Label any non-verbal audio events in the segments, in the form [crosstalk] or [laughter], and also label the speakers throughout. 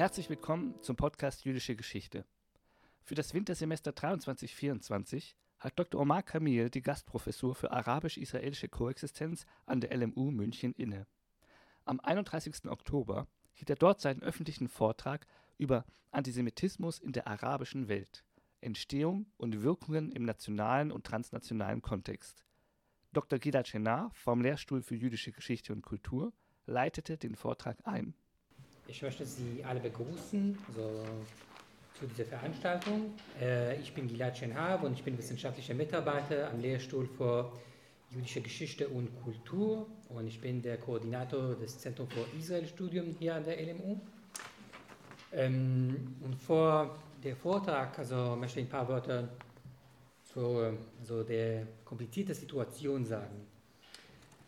Speaker 1: Herzlich willkommen zum Podcast Jüdische Geschichte. Für das Wintersemester 23-24 hat Dr. Omar Kamil die Gastprofessur für arabisch-israelische Koexistenz an der LMU München inne. Am 31. Oktober hielt er dort seinen öffentlichen Vortrag über Antisemitismus in der arabischen Welt, Entstehung und Wirkungen im nationalen und transnationalen Kontext. Dr. Gilad Shenar vom Lehrstuhl für jüdische Geschichte und Kultur leitete den Vortrag ein.
Speaker 2: Ich möchte Sie alle begrüßen so, zu dieser Veranstaltung. Äh, ich bin Gilad Shenhab und ich bin wissenschaftlicher Mitarbeiter am Lehrstuhl für jüdische Geschichte und Kultur und ich bin der Koordinator des Zentrums für Israel-Studium hier an der LMU. Ähm, und vor dem Vortrag also möchte ich ein paar Wörter zu also der komplizierten Situation sagen.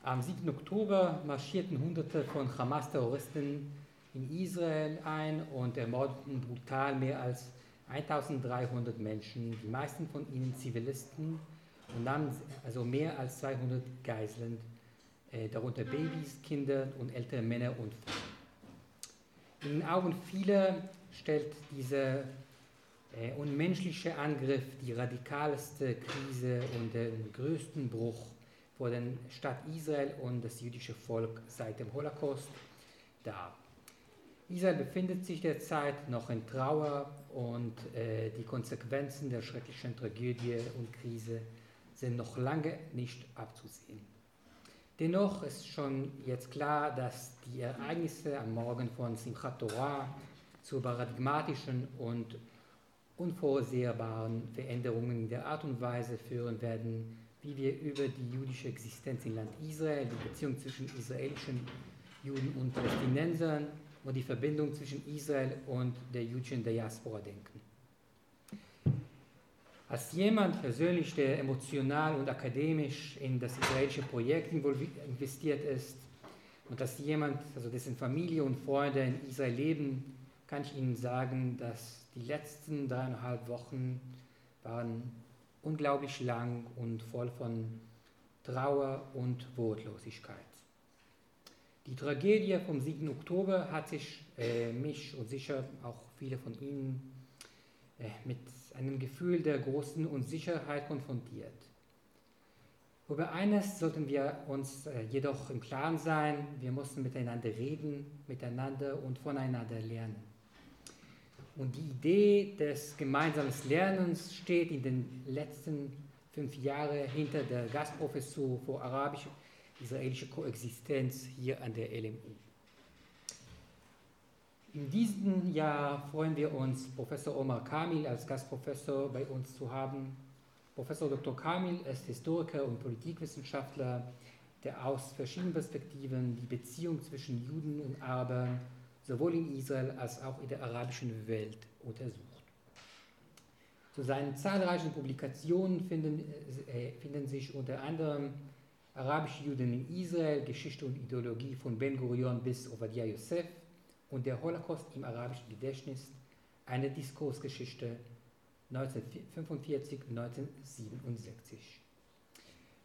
Speaker 2: Am 7. Oktober marschierten Hunderte von Hamas-Terroristen in Israel ein und ermordeten brutal mehr als 1300 Menschen, die meisten von ihnen Zivilisten, und nahmen also mehr als 200 Geiseln, äh, darunter Babys, Kinder und ältere Männer und Frauen. In den Augen vieler stellt dieser äh, unmenschliche Angriff die radikalste Krise und den größten Bruch vor der Stadt Israel und das jüdische Volk seit dem Holocaust dar. Israel befindet sich derzeit noch in Trauer und äh, die Konsequenzen der schrecklichen Tragödie und Krise sind noch lange nicht abzusehen. Dennoch ist schon jetzt klar, dass die Ereignisse am Morgen von Simchat Torah zu paradigmatischen und unvorsehbaren Veränderungen der Art und Weise führen werden, wie wir über die jüdische Existenz im Land Israel, die Beziehung zwischen israelischen Juden und Palästinensern und die Verbindung zwischen Israel und der jüdischen Diaspora denken. Als jemand persönlich, der emotional und akademisch in das israelische Projekt investiert ist und als jemand, also dessen Familie und Freunde in Israel leben, kann ich Ihnen sagen, dass die letzten dreieinhalb Wochen waren unglaublich lang und voll von Trauer und Wortlosigkeit. Die Tragödie vom 7. Oktober hat sich äh, mich und sicher auch viele von Ihnen äh, mit einem Gefühl der großen Unsicherheit konfrontiert. Über eines sollten wir uns äh, jedoch im Klaren sein, wir müssen miteinander reden, miteinander und voneinander lernen. Und die Idee des gemeinsamen Lernens steht in den letzten fünf Jahren hinter der Gastprofessur für Arabisch israelische Koexistenz hier an der LMU. In diesem Jahr freuen wir uns, Professor Omar Kamil als Gastprofessor bei uns zu haben. Professor Dr. Kamil ist Historiker und Politikwissenschaftler, der aus verschiedenen Perspektiven die Beziehung zwischen Juden und Arabern sowohl in Israel als auch in der arabischen Welt untersucht. Zu seinen zahlreichen Publikationen finden, äh, finden sich unter anderem Arabische Juden in Israel, Geschichte und Ideologie von Ben Gurion bis Obadiah Yosef und der Holocaust im arabischen Gedächtnis, eine Diskursgeschichte 1945-1967.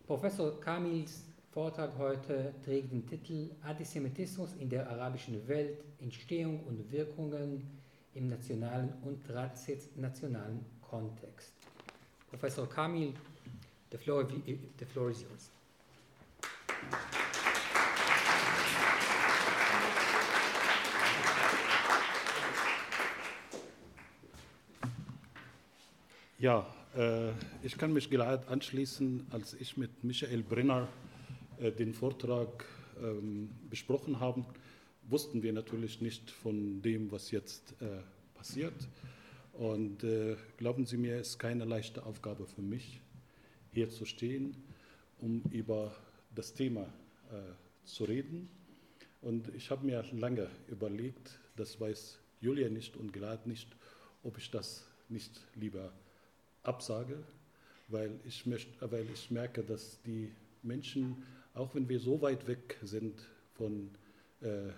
Speaker 2: Professor Kamils Vortrag heute trägt den Titel Antisemitismus in der arabischen Welt, Entstehung und Wirkungen im nationalen und transnationalen Kontext. Professor Kamil, the floor, the floor is yours.
Speaker 3: Ja, äh, ich kann mich gerade anschließen, als ich mit Michael Brenner äh, den Vortrag ähm, besprochen haben, wussten wir natürlich nicht von dem, was jetzt äh, passiert. Und äh, glauben Sie mir, es ist keine leichte Aufgabe für mich, hier zu stehen, um über das Thema äh, zu reden. Und ich habe mir lange überlegt, das weiß Julia nicht und Glad nicht, ob ich das nicht lieber absage, weil ich, möchte, weil ich merke, dass die Menschen, auch wenn wir so weit weg sind von äh,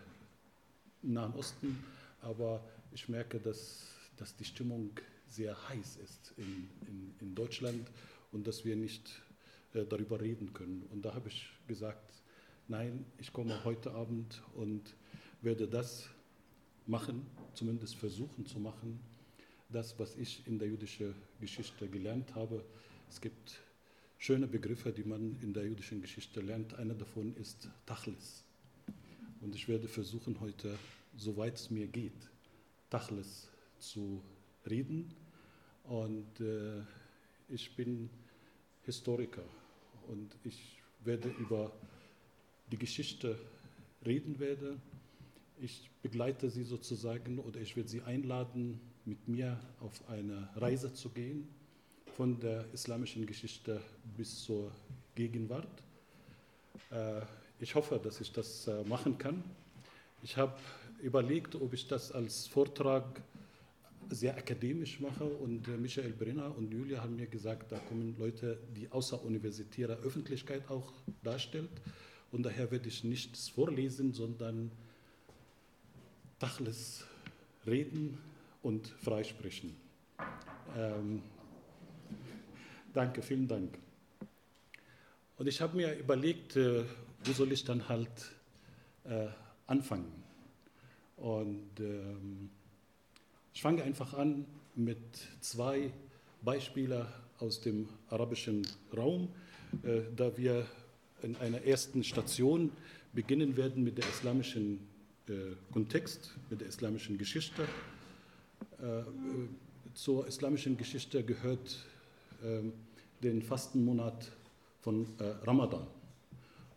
Speaker 3: Nahen Osten, aber ich merke, dass, dass die Stimmung sehr heiß ist in, in, in Deutschland und dass wir nicht darüber reden können. Und da habe ich gesagt, nein, ich komme heute Abend und werde das machen, zumindest versuchen zu machen, das, was ich in der jüdischen Geschichte gelernt habe. Es gibt schöne Begriffe, die man in der jüdischen Geschichte lernt. Einer davon ist Tachlis. Und ich werde versuchen, heute, soweit es mir geht, Tachlis zu reden. Und äh, ich bin Historiker und ich werde über die Geschichte reden werde. Ich begleite Sie sozusagen oder ich werde Sie einladen, mit mir auf eine Reise zu gehen von der islamischen Geschichte bis zur Gegenwart. Äh, ich hoffe, dass ich das äh, machen kann. Ich habe überlegt, ob ich das als Vortrag sehr akademisch mache und äh, Michael Brenner und Julia haben mir gesagt, da kommen Leute, die außeruniversitäre Öffentlichkeit auch darstellt und daher werde ich nichts vorlesen, sondern Tachles reden und freisprechen. Ähm, danke, vielen Dank. Und ich habe mir überlegt, äh, wo soll ich dann halt äh, anfangen? Und ähm, ich fange einfach an mit zwei Beispielen aus dem arabischen Raum, äh, da wir in einer ersten Station beginnen werden mit der islamischen äh, Kontext, mit der islamischen Geschichte. Äh, zur islamischen Geschichte gehört äh, den Fastenmonat von äh, Ramadan.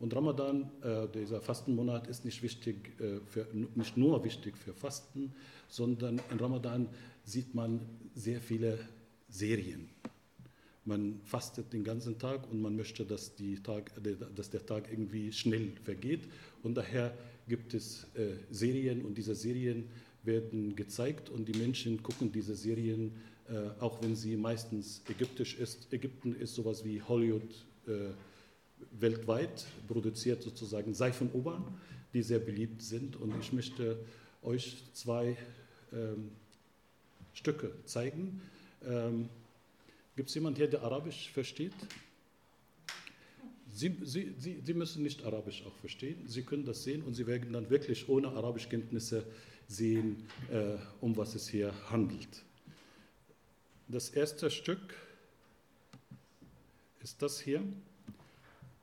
Speaker 3: Und Ramadan, äh, dieser Fastenmonat, ist nicht, wichtig, äh, für, nicht nur wichtig für Fasten, sondern in Ramadan sieht man sehr viele Serien. Man fastet den ganzen Tag und man möchte, dass, Tag, dass der Tag irgendwie schnell vergeht. Und daher gibt es äh, Serien und diese Serien werden gezeigt und die Menschen gucken diese Serien, äh, auch wenn sie meistens ägyptisch ist. Ägypten ist sowas wie Hollywood äh, weltweit produziert sozusagen Seifenobern, die sehr beliebt sind. Und ich möchte euch zwei ähm, Stücke zeigen. Ähm, Gibt es jemanden hier, der Arabisch versteht? Sie, Sie, Sie, Sie müssen nicht Arabisch auch verstehen. Sie können das sehen und Sie werden dann wirklich ohne Arabischkenntnisse sehen, äh, um was es hier handelt. Das erste Stück ist das hier.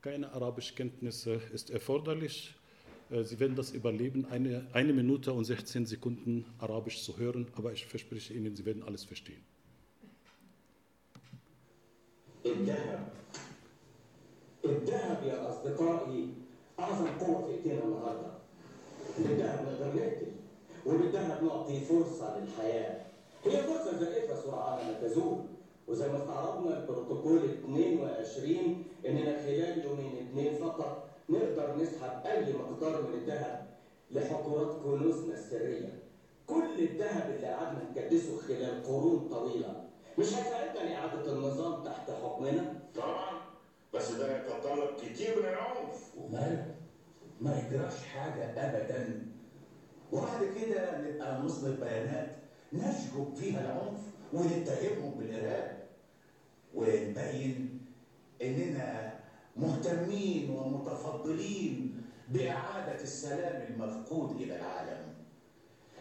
Speaker 3: Keine Arabischkenntnisse ist erforderlich. Äh, Sie werden das überleben, eine, eine Minute und 16 Sekunden Arabisch zu hören, aber ich verspreche Ihnen, Sie werden alles verstehen.
Speaker 4: الذهب الذهب يا أصدقائي أعظم قوة في إيدينا النهاردة بالذهب نقدر نقتل وبالذهب نعطي فرصة للحياة هي فرصة زائفة سرعان ما تزول وزي ما استعرضنا البروتوكول 22 إننا خلال يومين اثنين فقط نقدر نسحب أي مقدار من الذهب لحقورات كنوزنا السرية. كل الذهب اللي قعدنا نكدسه خلال قرون طويلة مش هيساعدنا لإعادة النظام تحت حكمنا؟
Speaker 5: طبعا بس ده يتطلب كتير من العنف
Speaker 4: وماله؟ ما يجراش حاجة ابدا. وبعد كده نبقى نصدر بيانات نشجب فيها العنف ونتهمهم بالإرهاب ونبين إننا مهتمين ومتفضلين بإعادة السلام المفقود إلى العالم.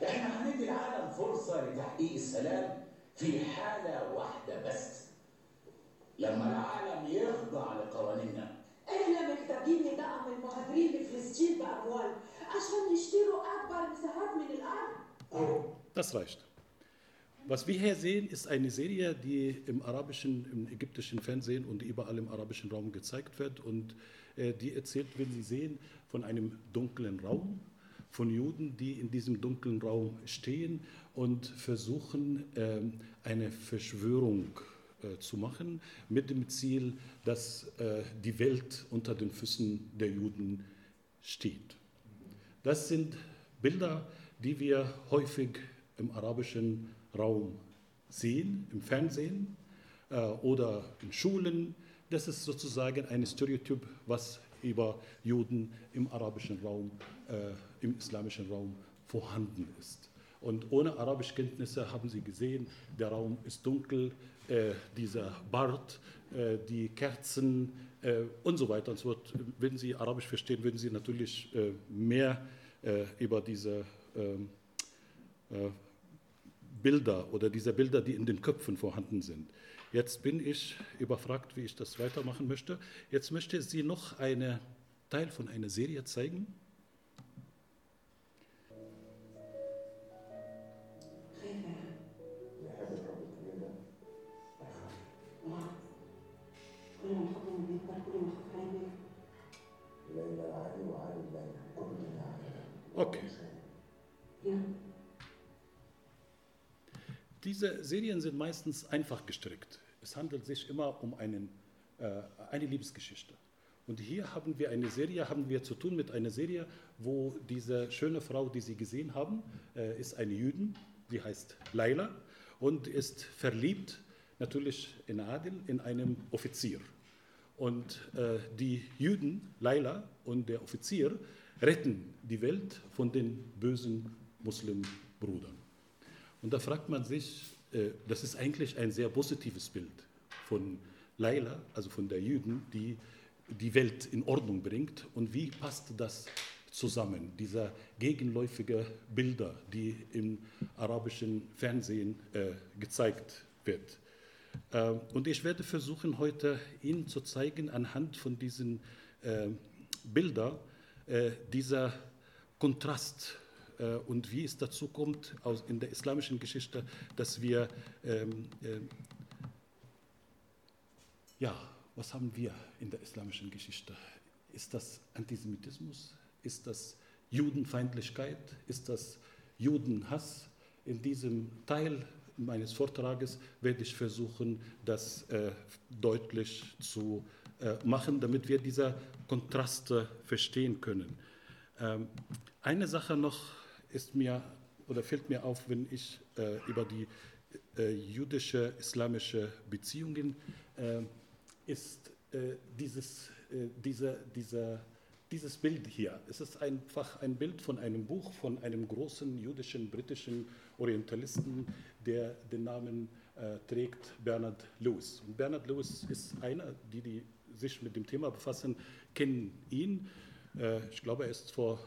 Speaker 4: إحنا هندي العالم فرصة لتحقيق السلام في حالة واحدة بس. لما العالم يخضع لقوانيننا.
Speaker 6: إحنا محتاجين ندعم المهاجرين لفلسطين بأموال عشان يشتروا أكبر مساحات من الأرض
Speaker 3: Das reicht. Was wir hier sehen, ist eine Serie, die im arabischen, im ägyptischen Fernsehen und überall im arabischen Raum gezeigt wird. Und äh, die erzählt, wenn Sie sehen, von einem dunklen Raum, von Juden, die in diesem dunklen Raum stehen und versuchen, ähm, eine Verschwörung äh, zu machen, mit dem Ziel, dass äh, die Welt unter den Füßen der Juden steht. Das sind Bilder, die wir häufig im arabischen Raum sehen, im Fernsehen äh, oder in Schulen. Das ist sozusagen ein Stereotyp, was über Juden im arabischen Raum, äh, im islamischen Raum vorhanden ist. Und ohne Arabischkenntnisse haben Sie gesehen, der Raum ist dunkel, äh, dieser Bart, äh, die Kerzen äh, und so weiter und so fort. Wenn Sie Arabisch verstehen, würden Sie natürlich äh, mehr äh, über diese ähm, äh, Bilder oder dieser Bilder, die in den Köpfen vorhanden sind. Jetzt bin ich überfragt, wie ich das weitermachen möchte. Jetzt möchte sie noch einen Teil von einer Serie zeigen. Okay. Diese Serien sind meistens einfach gestrickt. Es handelt sich immer um einen, äh, eine Liebesgeschichte. Und hier haben wir eine Serie, haben wir zu tun mit einer Serie, wo diese schöne Frau, die Sie gesehen haben, äh, ist eine Jüdin, die heißt Laila und ist verliebt natürlich in Adil, in einem Offizier. Und äh, die Jüden, Laila und der Offizier, retten die Welt von den bösen Muslimbrüdern. Und da fragt man sich, äh, das ist eigentlich ein sehr positives Bild von Laila, also von der Jüden, die die Welt in Ordnung bringt. Und wie passt das zusammen, diese gegenläufige Bilder, die im arabischen Fernsehen äh, gezeigt wird? Äh, und ich werde versuchen, heute Ihnen zu zeigen, anhand von diesen äh, Bildern, äh, dieser Kontrast und wie es dazu kommt aus, in der islamischen Geschichte, dass wir, ähm, äh, ja, was haben wir in der islamischen Geschichte? Ist das Antisemitismus? Ist das Judenfeindlichkeit? Ist das Judenhass? In diesem Teil meines Vortrages werde ich versuchen, das äh, deutlich zu äh, machen, damit wir diese Kontraste verstehen können. Ähm, eine Sache noch ist mir oder fällt mir auf, wenn ich äh, über die äh, jüdische islamische Beziehungen äh, ist äh, dieses, äh, diese, dieser, dieses Bild hier. Es ist einfach ein Bild von einem Buch von einem großen jüdischen britischen Orientalisten, der den Namen äh, trägt Bernard Lewis. Und Bernard Lewis ist einer, die, die sich mit dem Thema befassen, kennen ihn. Ich glaube, er ist vor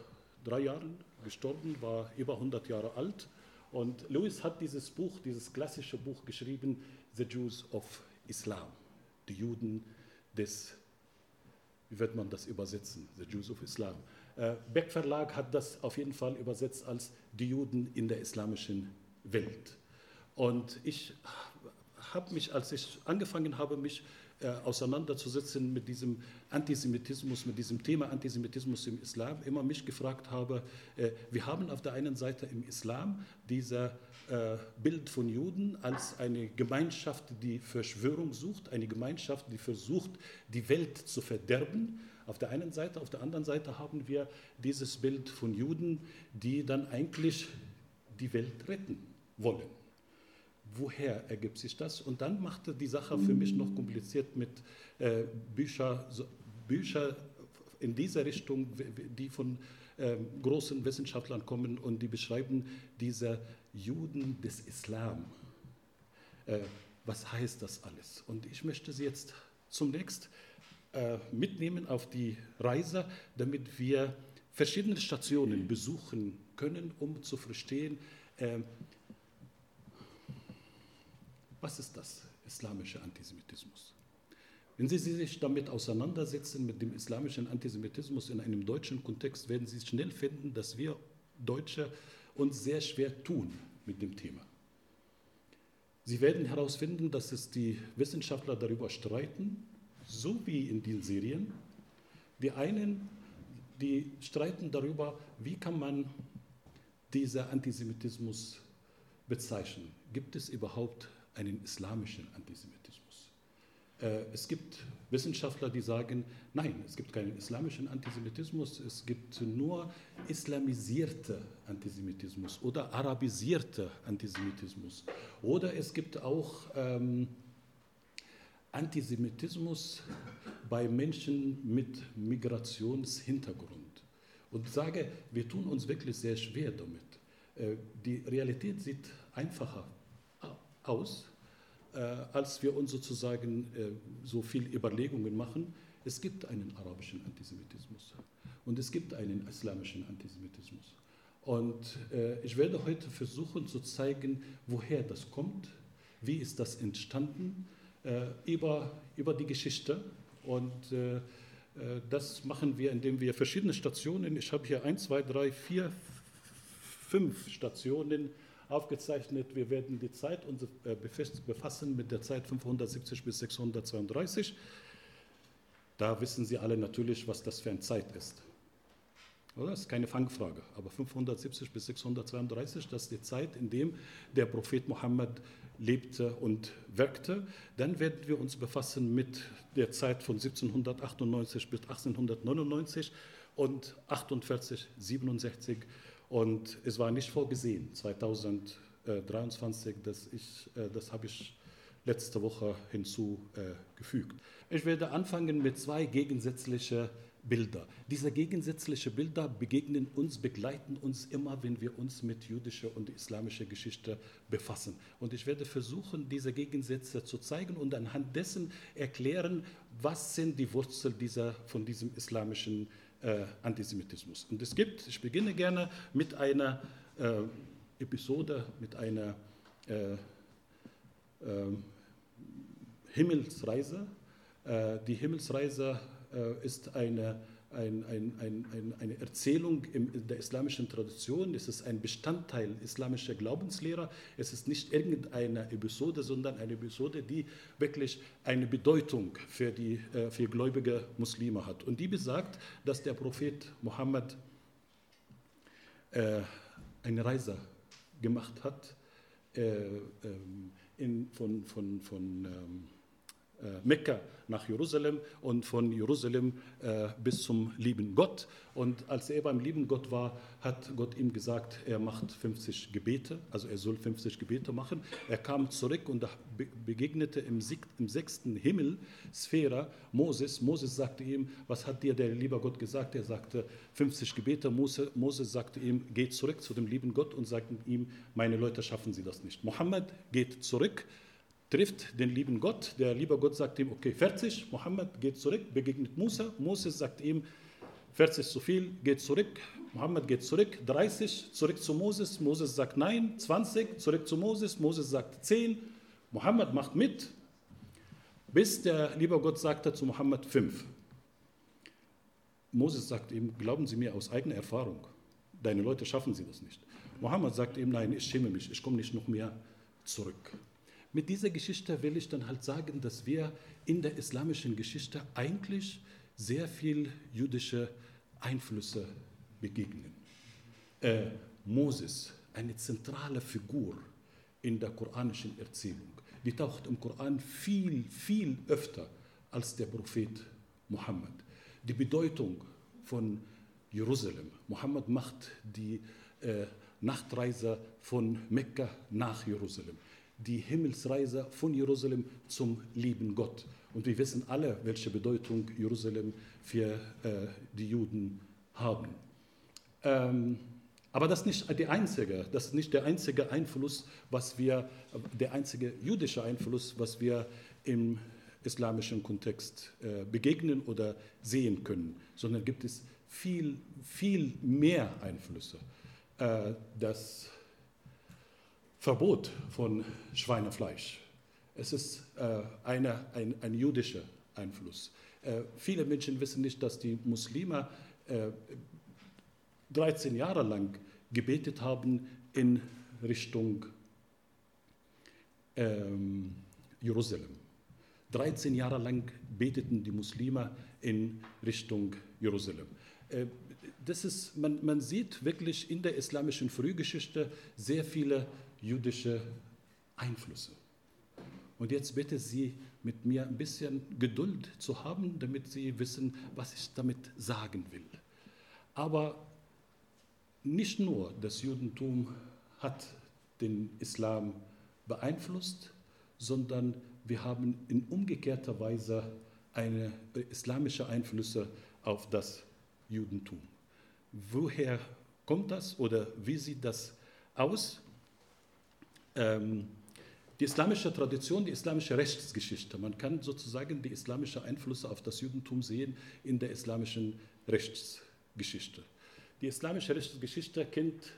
Speaker 3: drei Jahren gestorben, war über 100 Jahre alt. Und Lewis hat dieses Buch, dieses klassische Buch geschrieben, The Jews of Islam, die Juden des, wie wird man das übersetzen, The Jews of Islam. Äh, Beck Verlag hat das auf jeden Fall übersetzt als die Juden in der islamischen Welt. Und ich habe mich, als ich angefangen habe, mich äh, auseinanderzusetzen mit diesem Antisemitismus, mit diesem Thema Antisemitismus im Islam, immer mich gefragt habe, äh, wir haben auf der einen Seite im Islam dieser äh, Bild von Juden als eine Gemeinschaft, die Verschwörung sucht, eine Gemeinschaft, die versucht, die Welt zu verderben. Auf der einen Seite, auf der anderen Seite haben wir dieses Bild von Juden, die dann eigentlich die Welt retten wollen woher ergibt sich das? Und dann machte die Sache für mich noch kompliziert mit äh, Bücher, so, Bücher in dieser Richtung, die von äh, großen Wissenschaftlern kommen und die beschreiben diese Juden des Islam. Äh, was heißt das alles? Und ich möchte Sie jetzt zunächst äh, mitnehmen auf die Reise, damit wir verschiedene Stationen besuchen können, um zu verstehen, äh, was ist das islamische Antisemitismus? Wenn Sie sich damit auseinandersetzen, mit dem islamischen Antisemitismus in einem deutschen Kontext, werden Sie schnell finden, dass wir Deutsche uns sehr schwer tun mit dem Thema. Sie werden herausfinden, dass es die Wissenschaftler darüber streiten, so wie in den Serien. Die einen, die streiten darüber, wie kann man diesen Antisemitismus bezeichnen. Gibt es überhaupt einen islamischen Antisemitismus. Äh, es gibt Wissenschaftler, die sagen, nein, es gibt keinen islamischen Antisemitismus, es gibt nur islamisierte Antisemitismus oder arabisierte Antisemitismus. Oder es gibt auch ähm, Antisemitismus bei Menschen mit Migrationshintergrund. Und sage, wir tun uns wirklich sehr schwer damit. Äh, die Realität sieht einfacher aus, äh, als wir uns sozusagen äh, so viel Überlegungen machen. Es gibt einen arabischen Antisemitismus und es gibt einen islamischen Antisemitismus. Und äh, ich werde heute versuchen zu zeigen, woher das kommt, wie ist das entstanden, äh, über, über die Geschichte. Und äh, äh das machen wir, indem wir verschiedene Stationen, ich habe hier 1, 2, 3, 4, 5 Stationen aufgezeichnet. Wir werden die Zeit uns äh, befassen mit der Zeit 570 bis 632. Da wissen Sie alle natürlich, was das für eine Zeit ist. Oder? Das ist keine Fangfrage. Aber 570 bis 632, das ist die Zeit, in der der Prophet Mohammed lebte und wirkte. Dann werden wir uns befassen mit der Zeit von 1798 bis 1899 und 48, 67. Und es war nicht vorgesehen, 2023, dass ich, äh, das habe ich letzte Woche hinzugefügt. Ich werde anfangen mit zwei gegensätzlichen Bilder. Diese gegensätzlichen Bilder begegnen uns, begleiten uns immer, wenn wir uns mit jüdischer und islamischer Geschichte befassen. Und ich werde versuchen, diese Gegensätze zu zeigen und anhand dessen erklären, was sind die Wurzeln dieser, von diesem islamischen äh, Antisemitismus. Und es gibt, ich beginne gerne mit einer äh, Episode, mit einer äh, ähm, Himmelsreise. Äh, die Himmelsreise äh, ist eine, ein, ein, ein, eine Erzählung in der islamischen Tradition. Es ist ein Bestandteil islamischer Glaubenslehre. Es ist nicht irgendeine Episode, sondern eine Episode, die wirklich eine Bedeutung für die äh, für gläubige Muslime hat. Und die besagt, dass der Prophet Mohammed äh, eine Reise gemacht hat äh, ähm, in, von, von, von ähm, äh, Mekka nach Jerusalem und von Jerusalem äh, bis zum lieben Gott. Und als er beim lieben Gott war, hat Gott ihm gesagt, er macht 50 Gebete, also er soll 50 Gebete machen. Er kam zurück und begegnete im, im sechsten Himmel, Sphäre, Moses. Moses sagte ihm, was hat dir der liebe Gott gesagt? Er sagte 50 Gebete. Mose, Moses sagte ihm, geh zurück zu dem lieben Gott und sagte ihm, meine Leute schaffen sie das nicht. Mohammed geht zurück trifft den lieben Gott. Der liebe Gott sagt ihm, okay, 40, Mohammed geht zurück, begegnet Musa. Moses sagt ihm, 40 zu viel, geht zurück. Mohammed geht zurück, 30, zurück zu Moses. Moses sagt nein, 20, zurück zu Moses. Moses sagt 10. Mohammed macht mit, bis der liebe Gott sagte zu Mohammed 5. Moses sagt ihm, glauben Sie mir aus eigener Erfahrung, deine Leute schaffen sie das nicht. Mohammed sagt ihm, nein, ich schäme mich, ich komme nicht noch mehr zurück. Mit dieser Geschichte will ich dann halt sagen, dass wir in der islamischen Geschichte eigentlich sehr viel jüdische Einflüsse begegnen. Äh, Moses, eine zentrale Figur in der koranischen Erzählung, die taucht im Koran viel, viel öfter als der Prophet Mohammed. Die Bedeutung von Jerusalem. Mohammed macht die äh, Nachtreise von Mekka nach Jerusalem die Himmelsreise von Jerusalem zum lieben Gott. Und wir wissen alle, welche Bedeutung Jerusalem für äh, die Juden haben. Ähm, aber das ist nicht die einzige, das ist nicht der einzige Einfluss, was wir, der einzige jüdische Einfluss, was wir im islamischen Kontext äh, begegnen oder sehen können, sondern gibt es viel, viel mehr Einflüsse. Äh, das Verbot von Schweinefleisch. Es ist äh, eine, ein, ein jüdischer Einfluss. Äh, viele Menschen wissen nicht, dass die Muslime äh, 13 Jahre lang gebetet haben in Richtung ähm, Jerusalem. 13 Jahre lang beteten die Muslime in Richtung Jerusalem. Äh, das ist, man, man sieht wirklich in der islamischen Frühgeschichte sehr viele jüdische Einflüsse. Und jetzt bitte Sie mit mir ein bisschen Geduld zu haben, damit Sie wissen, was ich damit sagen will. Aber nicht nur das Judentum hat den Islam beeinflusst, sondern wir haben in umgekehrter Weise eine islamische Einflüsse auf das Judentum. Woher kommt das oder wie sieht das aus? Ähm, die islamische Tradition, die islamische Rechtsgeschichte. Man kann sozusagen die islamischen Einflüsse auf das Judentum sehen in der islamischen Rechtsgeschichte. Die islamische Rechtsgeschichte kennt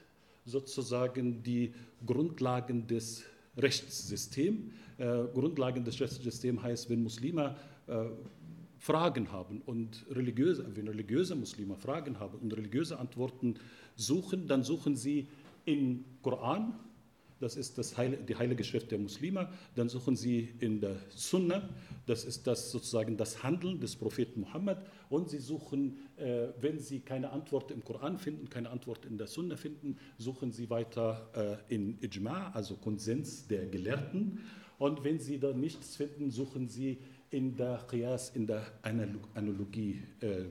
Speaker 3: sozusagen die Grundlagen des Rechtssystems. Äh, Grundlagen des Rechtssystems heißt, wenn Muslime äh, Fragen haben und religiöse, wenn religiöse Muslime Fragen haben und religiöse Antworten suchen, dann suchen sie im Koran, das ist das Heil, die heilige Schrift der Muslime, dann suchen sie in der Sunna, das ist das sozusagen das Handeln des Propheten Muhammad. Und sie suchen, äh, wenn sie keine Antwort im Koran finden, keine Antwort in der Sunna finden, suchen sie weiter äh, in Ijma, also Konsens der Gelehrten. Und wenn sie da nichts finden, suchen sie in der Qiyas, in der Analogie, äh,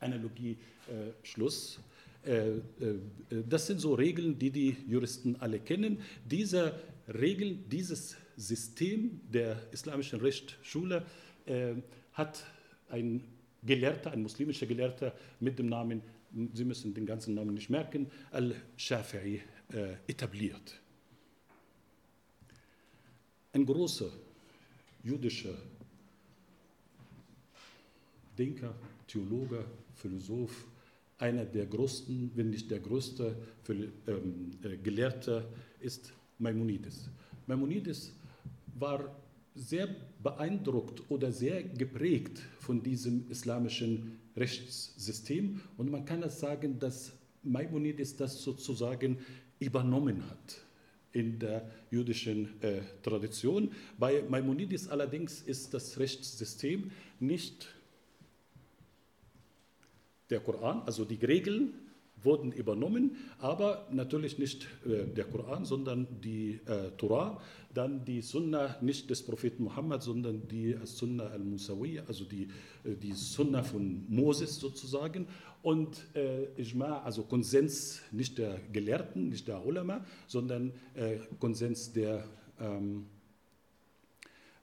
Speaker 3: Analogie äh, Schluss. Äh, äh, das sind so Regeln, die die Juristen alle kennen. Diese Regeln, dieses System der islamischen Rechtsschule äh, hat ein Gelehrter, ein muslimischer Gelehrter mit dem Namen, Sie müssen den ganzen Namen nicht merken, Al-Shafi'i etabliert. Ein großer jüdischer Denker, Theologe, Philosoph, einer der größten, wenn nicht der größte ähm, äh, Gelehrte ist Maimonides. Maimonides war sehr beeindruckt oder sehr geprägt von diesem islamischen Rechtssystem und man kann es sagen, dass Maimonides das sozusagen übernommen hat in der jüdischen äh, Tradition. Bei Maimonides allerdings ist das Rechtssystem nicht der Koran, also die Regeln wurden übernommen, aber natürlich nicht äh, der Koran, sondern die äh, Torah, dann die Sunna nicht des Propheten Muhammad, sondern die Sunna al-Musawi, also die, äh, die Sunna von Moses sozusagen. Und äh, Ijma, also Konsens nicht der Gelehrten, nicht der Ulama, sondern äh, Konsens der, ähm,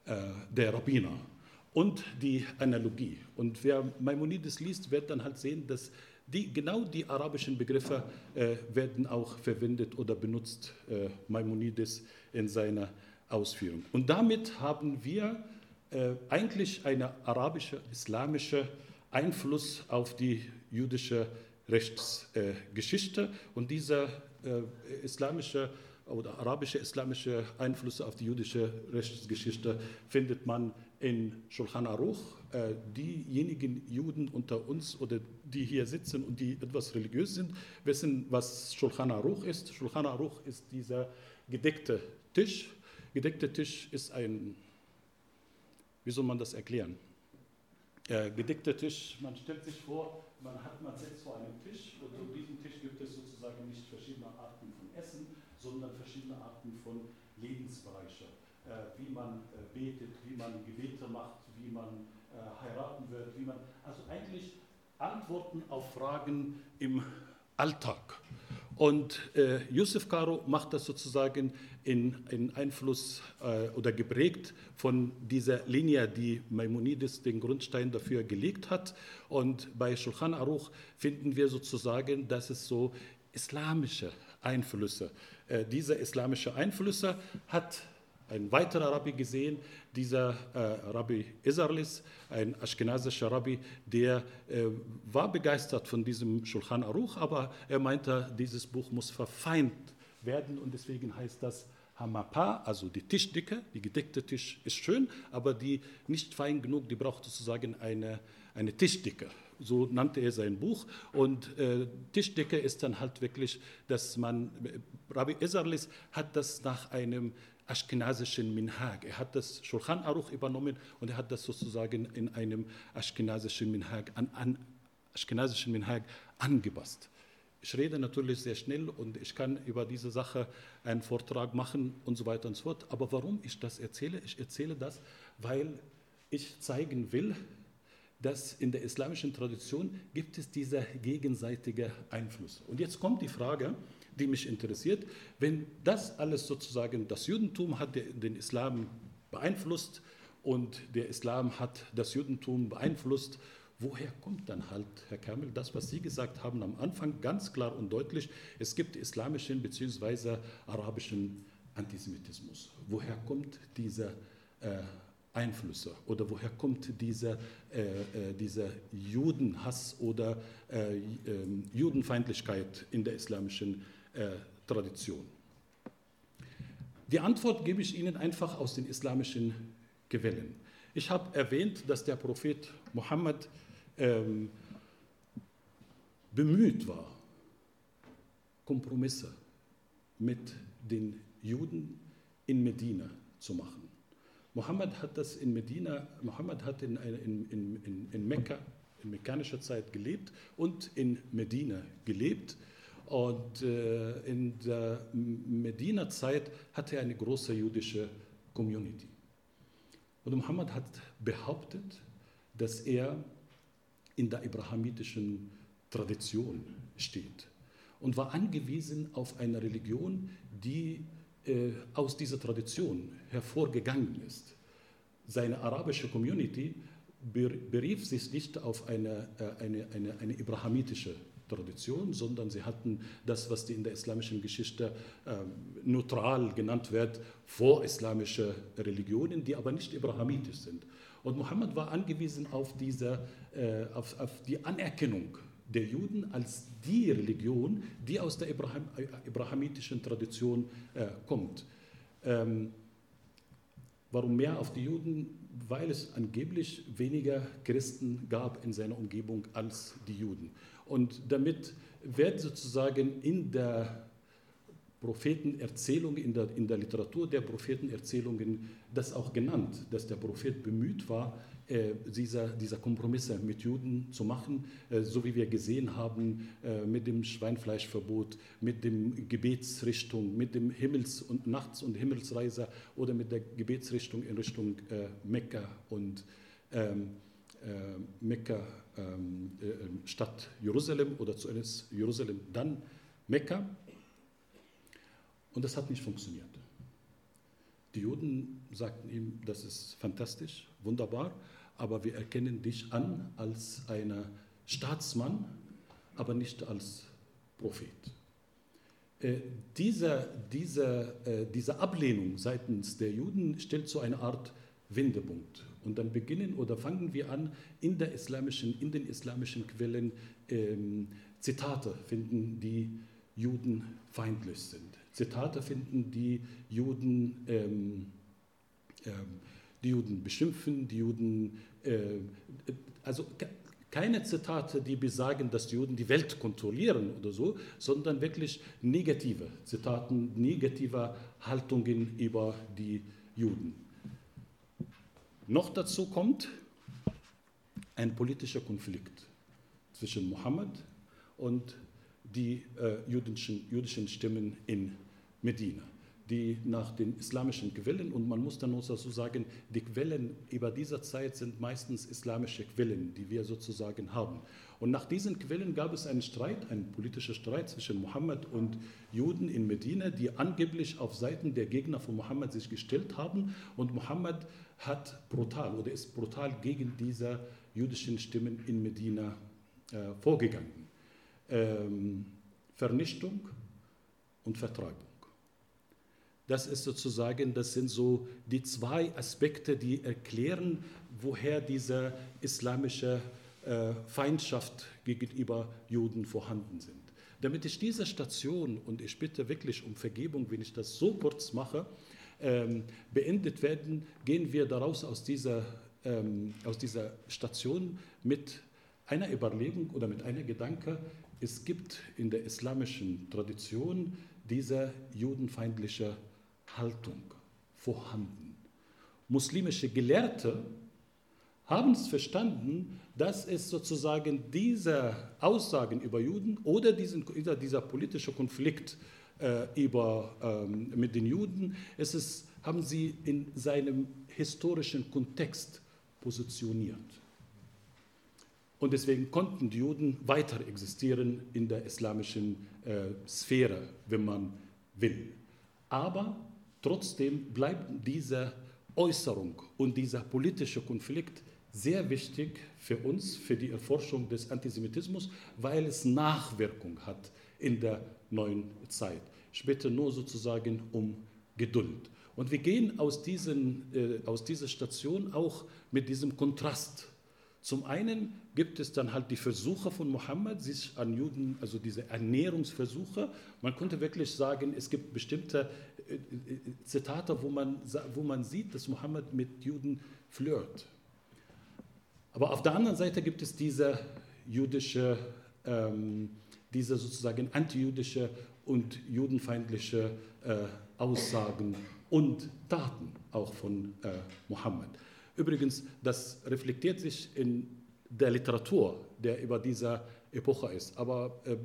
Speaker 3: äh, der Rabbiner und die Analogie. Und wer Maimonides liest, wird dann halt sehen, dass die, genau die arabischen Begriffe äh, werden auch verwendet oder benutzt, äh, Maimonides in seiner Ausführung. Und damit haben wir äh, eigentlich einen arabischen, islamischen Einfluss auf die jüdische Rechtsgeschichte. und dieser äh, islamische oder arabische islamische Einflüsse auf die jüdische Rechtsgeschichte findet man in Shulchan Aruch. Äh, diejenigen Juden unter uns oder die hier sitzen und die etwas religiös sind, wissen, was Shulchan Aruch ist. Shulchan Aruch ist dieser gedeckte Tisch. Gedeckter Tisch ist ein, wie soll man das erklären? Äh, gedeckter Tisch, man stellt sich vor, man, hat, man sitzt vor einem Tisch und um diesen Tisch gibt es sozusagen nicht verschiedene Arten von Essen, sondern verschiedene Arten von Lebensbereichen. Äh, wie man betet, wie man Gebete macht, wie man äh, heiraten wird, wie man, also eigentlich Antworten auf Fragen im Alltag. Und äh, Yusuf Karo macht das sozusagen in, in Einfluss äh, oder geprägt von dieser Linie, die Maimonides den Grundstein dafür gelegt hat. Und bei Shulchan Aruch finden wir sozusagen, dass es so islamische Einflüsse, äh, diese islamische Einflüsse hat ein weiterer Rabbi gesehen, dieser äh, Rabbi Isarlis, ein aschkenasischer Rabbi, der äh, war begeistert von diesem Shulchan Aruch, aber er meinte, dieses Buch muss verfeint werden und deswegen heißt das Hamapa, also die Tischdicke, die gedeckte Tisch ist schön, aber die nicht fein genug, die braucht sozusagen eine, eine Tischdicke. So nannte er sein Buch. Und äh, Tischdecke ist dann halt wirklich, dass man, Rabbi Isarlis hat das nach einem aschkenasischen Minhag. Er hat das Shulchan Aruch übernommen und er hat das sozusagen in einem aschkenasischen Minhag, an, an aschkenasischen Minhag angepasst. Ich rede natürlich sehr schnell und ich kann über diese Sache einen Vortrag machen und so weiter und so fort. Aber warum ich das erzähle? Ich erzähle das, weil ich zeigen will, dass in der islamischen Tradition gibt es dieser gegenseitige Einfluss. Und jetzt kommt die Frage, die mich interessiert. Wenn das alles sozusagen, das Judentum hat den Islam beeinflusst und der Islam hat das Judentum beeinflusst, woher kommt dann halt, Herr Kermel, das, was Sie gesagt haben am Anfang, ganz klar und deutlich, es gibt islamischen bzw. arabischen Antisemitismus. Woher kommt dieser äh, Einflüsse oder woher kommt dieser, äh, äh, dieser Judenhass oder äh, äh, Judenfeindlichkeit in der islamischen Tradition? Die Antwort gebe ich Ihnen einfach aus den islamischen Quellen. Ich habe erwähnt, dass der Prophet Mohammed ähm, bemüht war, Kompromisse mit den Juden in Medina zu machen. Mohammed hat das in Medina, Mohammed hat in, in, in, in Mekka, in mekkanischer Zeit gelebt und in Medina gelebt. Und äh, in der Medina-Zeit hatte er eine große jüdische Community. Und Mohammed hat behauptet, dass er in der abrahamitischen Tradition steht und war angewiesen auf eine Religion, die äh, aus dieser Tradition hervorgegangen ist. Seine arabische Community berief sich nicht auf eine, äh, eine, eine, eine abrahamitische Tradition, sondern sie hatten das, was in der islamischen Geschichte äh, neutral genannt wird, vorislamische Religionen, die aber nicht abrahamitisch sind. Und Mohammed war angewiesen auf, diese, äh, auf, auf die Anerkennung der Juden als die Religion, die aus der Abraham, abrahamitischen Tradition äh, kommt. Ähm, warum mehr auf die Juden? Weil es angeblich weniger Christen gab in seiner Umgebung als die Juden. Und damit wird sozusagen in der Prophetenerzählung, in der, in der Literatur der Prophetenerzählungen das auch genannt, dass der Prophet bemüht war, äh, dieser, dieser Kompromisse mit Juden zu machen, äh, so wie wir gesehen haben äh, mit dem Schweinfleischverbot, mit dem Gebetsrichtung, mit dem Himmels- und Nachts- und Himmelsreise oder mit der Gebetsrichtung in Richtung Mekka und ähm, Mekka ähm, Stadt Jerusalem oder zuerst Jerusalem, dann Mekka. Und das hat nicht funktioniert. Die Juden sagten ihm, das ist fantastisch, wunderbar, aber wir erkennen dich an als einen Staatsmann, aber nicht als Prophet. Äh, diese, diese, äh, diese Ablehnung seitens der Juden stellt so eine Art Wendepunkt. Und dann beginnen oder fangen wir an, in, der islamischen, in den islamischen Quellen ähm, Zitate finden, die judenfeindlich sind. Zitate finden, die Juden ähm, ähm, die Juden beschimpfen, die Juden, äh, also keine Zitate, die besagen, dass die Juden die Welt kontrollieren oder so, sondern wirklich negative Zitate, negative Haltungen über die Juden. Noch dazu kommt ein politischer Konflikt zwischen Mohammed und die äh, jüdischen, jüdischen Stimmen in Medina die nach den islamischen Quellen, und man muss dann auch dazu sagen, die Quellen über dieser Zeit sind meistens islamische Quellen, die wir sozusagen haben. Und nach diesen Quellen gab es einen Streit, einen politischen Streit zwischen Mohammed und Juden in Medina, die angeblich auf Seiten der Gegner von Mohammed sich gestellt haben. Und Mohammed hat brutal oder ist brutal gegen diese jüdischen Stimmen in Medina äh, vorgegangen. Ähm, Vernichtung und Vertreibung. Das ist sozusagen, das sind so die zwei Aspekte, die erklären, woher diese islamische äh, Feindschaft gegenüber Juden vorhanden sind. Damit ich diese Station, und ich bitte wirklich um Vergebung, wenn ich das so kurz mache, ähm, beendet werden, gehen wir daraus aus dieser, ähm, aus dieser Station mit einer Überlegung oder mit einer Gedanke, es gibt in der islamischen Tradition diese judenfeindliche Haltung vorhanden. Muslimische Gelehrte haben es verstanden, dass es sozusagen diese Aussagen über Juden oder diesen, dieser politische Konflikt äh, über, ähm, mit den Juden, es ist, haben sie in seinem historischen Kontext positioniert. Und deswegen konnten die Juden weiter existieren in der islamischen äh, Sphäre, wenn man will. Aber Trotzdem bleibt diese Äußerung und dieser politische Konflikt sehr wichtig für uns, für die Erforschung des Antisemitismus, weil es Nachwirkung hat in der neuen Zeit. Ich bitte nur sozusagen um Geduld. Und wir gehen aus, diesen, äh, aus dieser Station auch mit diesem Kontrast Zum einen gibt es dann halt die Versuche von Mohammed, sich an Juden, also diese Ernährungsversuche. Man könnte wirklich sagen, es gibt bestimmte Zitate, wo man, wo man sieht, dass Mohammed mit Juden flirt. Aber auf der anderen Seite gibt es diese jüdische, ähm, diese sozusagen antijüdische und judenfeindliche äh, Aussagen und Taten auch von äh, Mohammed. Übrigens, das reflektiert sich in der Literatur, der über diese Epoche ist. Aber äh,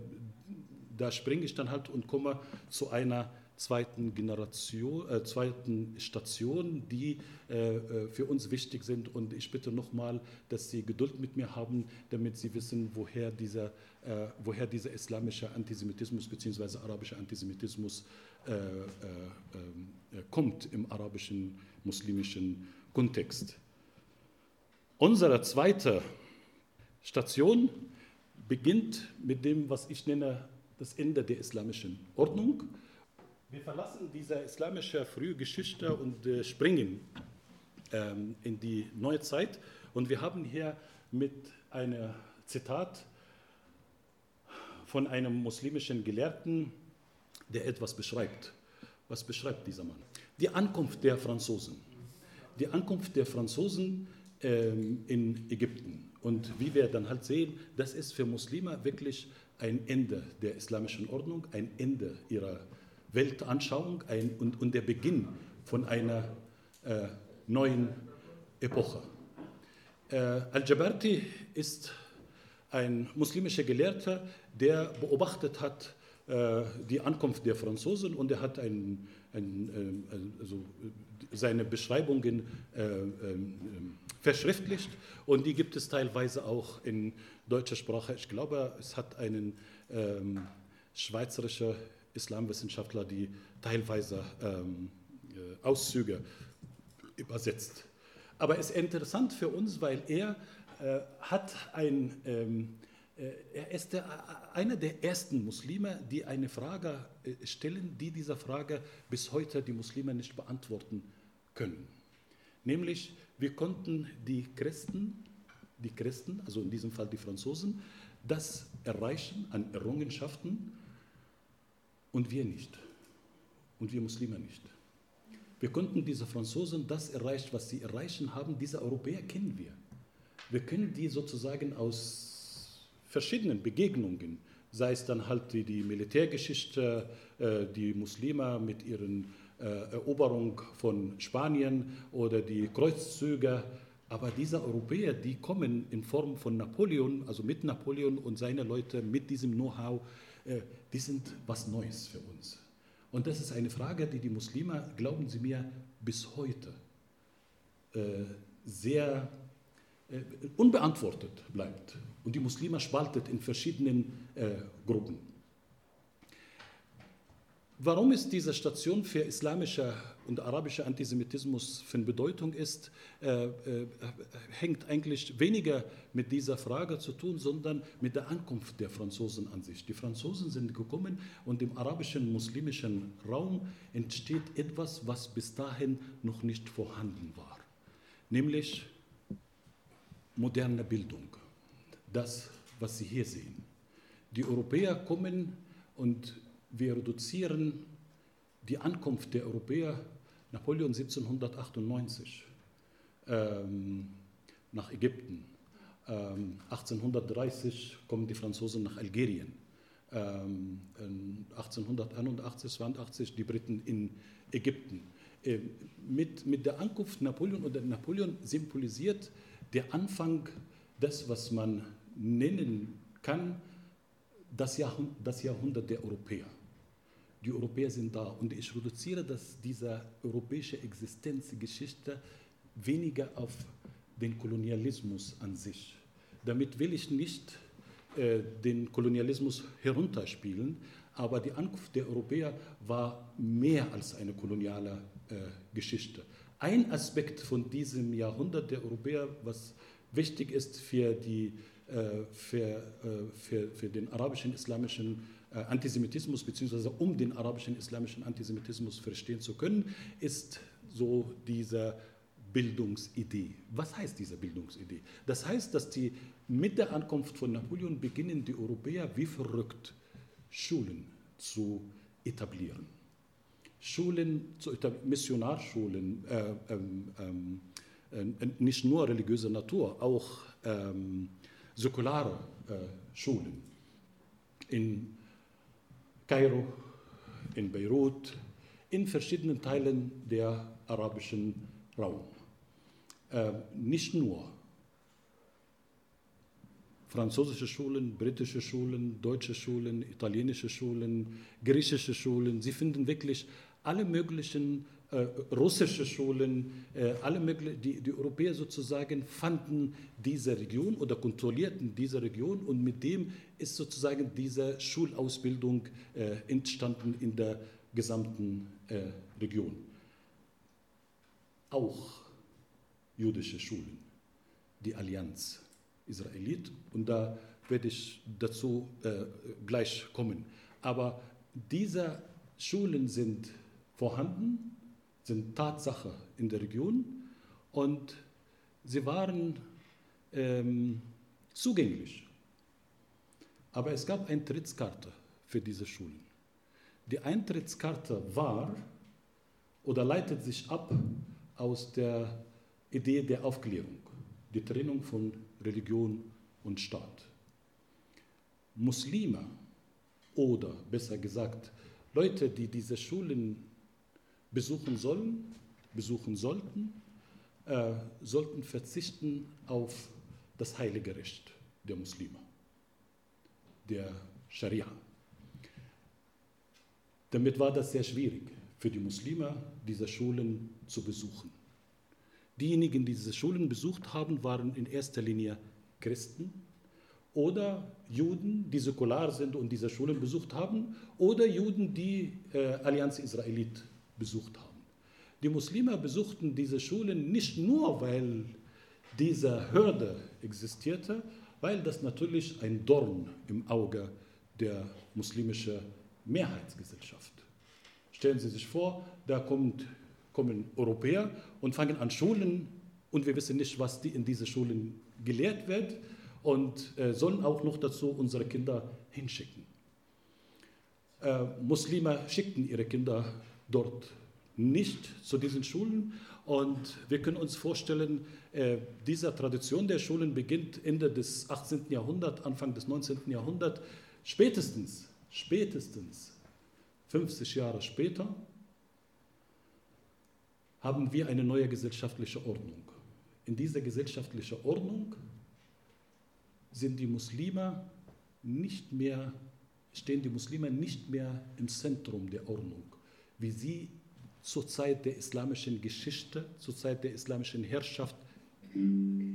Speaker 3: da springe ich dann halt und komme zu einer zweiten Generation, äh, zweiten Station, die äh, äh, für uns wichtig sind. Und ich bitte nochmal, dass Sie Geduld mit mir haben, damit Sie wissen, woher dieser, äh, woher dieser islamische Antisemitismus bzw. arabische Antisemitismus äh, äh, kommt im arabischen muslimischen Kontext. Unsere zweite Station beginnt mit dem, was ich nenne, das Ende der islamischen Ordnung. Wir verlassen diese islamische frühe Geschichte und äh, springen ähm, in die neue Zeit. Und wir haben hier mit einem Zitat von einem muslimischen Gelehrten, der etwas beschreibt. Was beschreibt dieser Mann? Die Ankunft der Franzosen. Die Ankunft der Franzosen ähm, in Ägypten. Und wie wir dann halt sehen, das ist für Muslime wirklich ein Ende der islamischen Ordnung, ein Ende ihrer Weltanschauung ein, und, und der Beginn von einer äh, neuen Epoche. Äh, Al-Jabarti ist ein muslimischer Gelehrter, der beobachtet hat äh, die Ankunft der Franzosen und er hat ein, ein, äh, also seine Beschreibungen äh, ähm, verschriftlicht und die gibt es teilweise auch in deutscher Sprache. Ich glaube, es hat einen ähm, schweizerischer Islamwissenschaftler, die teilweise ähm, äh, Auszüge übersetzt. Aber es ist interessant für uns, weil er äh, hat ein, ähm, äh, er ist der, einer der ersten Muslime, die eine Frage äh, stellen, die dieser Frage bis heute die Muslime nicht beantworten können. Nämlich, wir konnten die Christen, die Christen, also in diesem Fall die Franzosen, das erreichen an Errungenschaften, und wir nicht. Und wir Muslime nicht. Wir konnten diese Franzosen das erreichen, was sie erreichen haben. Diese Europäer kennen wir. Wir kennen die sozusagen aus verschiedenen Begegnungen, sei es dann halt die, die Militärgeschichte, äh, die Muslime mit ihren äh, Eroberung von Spanien oder die Kreuzzüge. Aber diese Europäer, die kommen in Form von Napoleon, also mit Napoleon und seine Leute, mit diesem Know-how, äh, die sind was Neues für uns. Und das ist eine Frage, die die Muslime, glauben Sie mir, bis heute äh, sehr äh, unbeantwortet bleibt. Und die Muslime spaltet in verschiedenen Gruppen. Warum ist diese Station für islamischer und arabischer Antisemitismus von Bedeutung ist, äh, äh, hängt eigentlich weniger mit dieser Frage zu tun, sondern mit der Ankunft der Franzosen an sich. Die Franzosen sind gekommen und im arabischen muslimischen Raum entsteht etwas, was bis dahin noch nicht vorhanden war, nämlich moderne Bildung. Das, was Sie hier sehen. Die Europäer kommen und wir reduzieren die Ankunft der Europäer, Napoleon 1798 ähm, nach Ägypten, ähm, 1830 kommen die Franzosen nach Algerien, ähm, 1881, 82 die Briten in Ägypten. Äh, mit, mit der Ankunft Napoleon oder Napoleon symbolisiert der Anfang des, was man nennen kann, das Jahrhundert, das Jahrhundert der Europäer die Europäer sind da. Und ich reduziere das, diese europäische Existenzgeschichte weniger auf den Kolonialismus an sich. Damit will ich nicht äh, den Kolonialismus herunterspielen, aber die Ankunft der Europäer war mehr als eine koloniale äh, Geschichte. Ein Aspekt von diesem Jahrhundert der Europäer, was wichtig ist für, die, äh, für, äh, für, für den arabischen, islamischen Antisemitismus beziehungsweise um den arabischen islamischen Antisemitismus verstehen zu können, ist so dieser Bildungsidee. Was heißt diese Bildungsidee? Das heißt, dass die mit der Ankunft von Napoleon beginnen die Europäer wie verrückt Schulen zu etablieren. Schulen, zu Missionarschulen, äh, ähm, ähm, äh, nicht nur religiöser Natur, auch ähm, säkulare äh, Schulen. In Kairo, in Beirut, in verschiedenen Teilen der arabischen Raum. Äh, nicht nur französische Schulen, britische Schulen, deutsche Schulen, italienische Schulen, griechische Schulen. Sie finden wirklich alle möglichen russische Schulen, äh, alle möglichen, die, die Europäer sozusagen fanden diese Region oder kontrollierten diese Region und mit dem ist sozusagen diese Schulausbildung äh, entstanden in der gesamten äh, Region. Auch jüdische Schulen, die Allianz Israelit und da werde ich dazu äh, gleich kommen. Aber diese Schulen sind vorhanden, sind Tatsache in der Region und sie waren ähm, zugänglich. Aber es gab Eintrittskarte für diese Schulen. Die Eintrittskarte war oder leitet sich ab aus der Idee der Aufklärung, die Trennung von Religion und Staat. Muslime oder besser gesagt Leute, die diese Schulen besuchen sollen, besuchen sollten, äh, sollten verzichten auf das heilige Recht der Muslime, der Scharia. Damit war das sehr schwierig für die Muslime, diese Schulen zu besuchen. Diejenigen, die diese Schulen besucht haben, waren in erster Linie Christen oder Juden, die säkular sind und diese Schulen besucht haben, oder Juden, die äh, Allianz Israelit besucht haben. Die Muslime besuchten diese Schulen nicht nur, weil diese Hürde existierte, weil das natürlich ein Dorn im Auge der muslimischen Mehrheitsgesellschaft. Stellen Sie sich vor, da kommt kommen Europäer und fangen an Schulen und wir wissen nicht, was die in diese Schulen gelehrt wird und äh, sollen auch noch dazu unsere Kinder hinschicken. Äh, Muslime schickten ihre Kinder dort nicht zu diesen Schulen und wir können uns vorstellen, äh, diese Tradition der Schulen beginnt Ende des 18. Jahrhunderts, Anfang des 19. Jahrhunderts, spätestens, spätestens 50 Jahre später haben wir eine neue gesellschaftliche Ordnung. In dieser gesellschaftlichen Ordnung sind die Muslime nicht mehr, stehen die Muslime nicht mehr im Zentrum der Ordnung, wie sie zur Zeit der islamischen Geschichte, zur Zeit der islamischen Herrschaft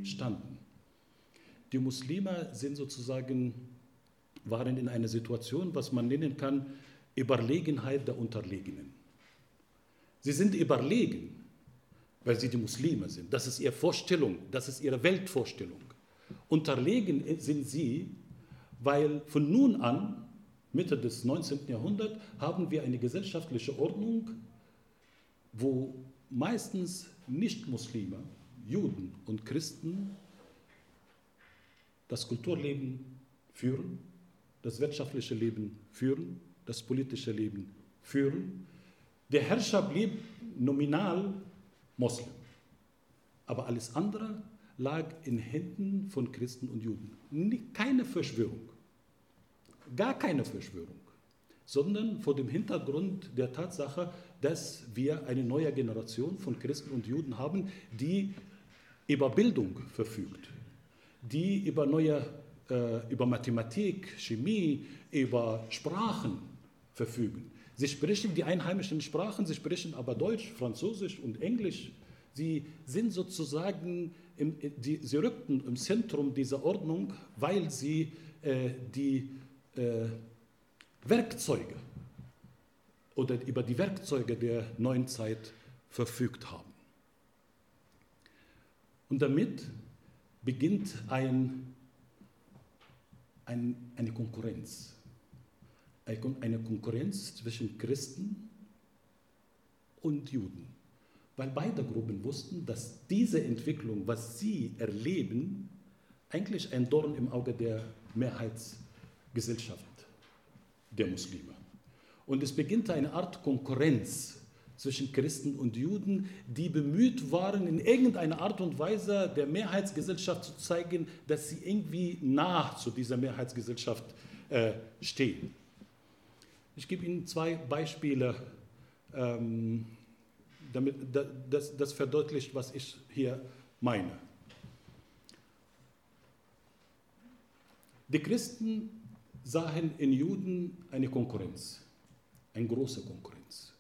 Speaker 3: standen. Die Muslime sind sozusagen, waren in einer Situation, was man nennen kann, Überlegenheit der Unterlegenen. Sie sind überlegen, weil sie die Muslime sind. Das ist ihre Vorstellung, das ist ihre Weltvorstellung. Unterlegen sind sie, weil von nun an, Mitte des 19. Jahrhunderts, haben wir eine gesellschaftliche Ordnung, wo meistens Nicht-Muslime, Juden und Christen das Kulturleben führen, das wirtschaftliche Leben führen, das politische Leben führen der Herrscher blieb nominal Moslem. Aber alles andere lag in Händen von Christen und Juden. Keine Verschwörung, gar keine Verschwörung, sondern vor dem Hintergrund der Tatsache, dass wir eine neue Generation von Christen und Juden haben, die über Bildung verfügt, die über neue, äh, über Mathematik, Chemie, über Sprachen verfügen. Sie sprechen die einheimischen Sprachen, sie sprechen aber Deutsch, Französisch und Englisch. Sie sind sozusagen, im, die, sie rückten im Zentrum dieser Ordnung, weil sie äh, die äh, Werkzeuge oder über die Werkzeuge der neuen Zeit verfügt haben. Und damit beginnt ein, ein, eine Konkurrenz eine Konkurrenz zwischen Christen und Juden. weil beide Gruppen wussten, dass diese Entwicklung, was sie erleben, eigentlich ein Dorn im Auge der Mehrheitsgesellschaft der Muslime. Und es beginnt eine Art Konkurrenz zwischen Christen und Juden, die bemüht waren, in irgendeiner Art und Weise der Mehrheitsgesellschaft zu zeigen, dass sie irgendwie nah zu dieser Mehrheitsgesellschaft äh, stehen. Ich gebe Ihnen zwei Beispiele, ähm, damit, das, das verdeutlicht, was ich hier meine. Die Christen sahen in Juden eine Konkurrenz, eine große Konkurrenz.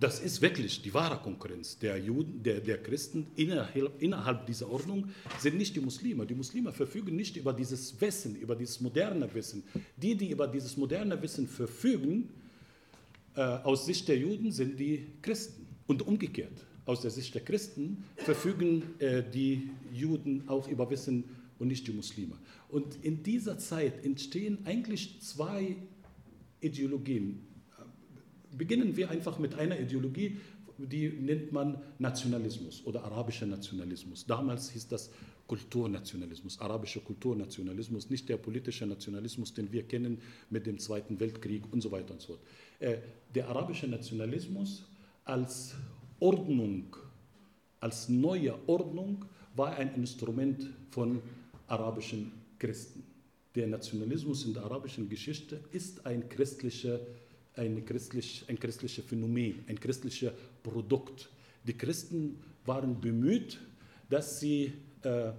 Speaker 3: Das ist wirklich die wahre Konkurrenz der, Juden, der, der Christen innerhalb, innerhalb dieser Ordnung sind nicht die Muslime. Die Muslime verfügen nicht über dieses Wissen, über dieses moderne Wissen. Die, die über dieses moderne Wissen verfügen, äh, aus Sicht der Juden sind die Christen. Und umgekehrt, aus der Sicht der Christen verfügen äh, die Juden auch über Wissen und nicht die Muslime. Und in dieser Zeit entstehen eigentlich zwei Ideologien. Beginnen wir einfach mit einer Ideologie, die nennt man Nationalismus oder arabischer Nationalismus. Damals hieß das Kulturnationalismus, arabischer Kulturnationalismus, nicht der politische Nationalismus, den wir kennen mit dem Zweiten Weltkrieg und so weiter und so fort. Äh, der arabische Nationalismus als Ordnung, als neue Ordnung war ein Instrument von arabischen Christen. Der Nationalismus in der arabischen Geschichte ist ein christlicher, ein christlich, ein christliches Phänomen, ein christliches Produkt. Die Christen waren bemüht, dass sie äh,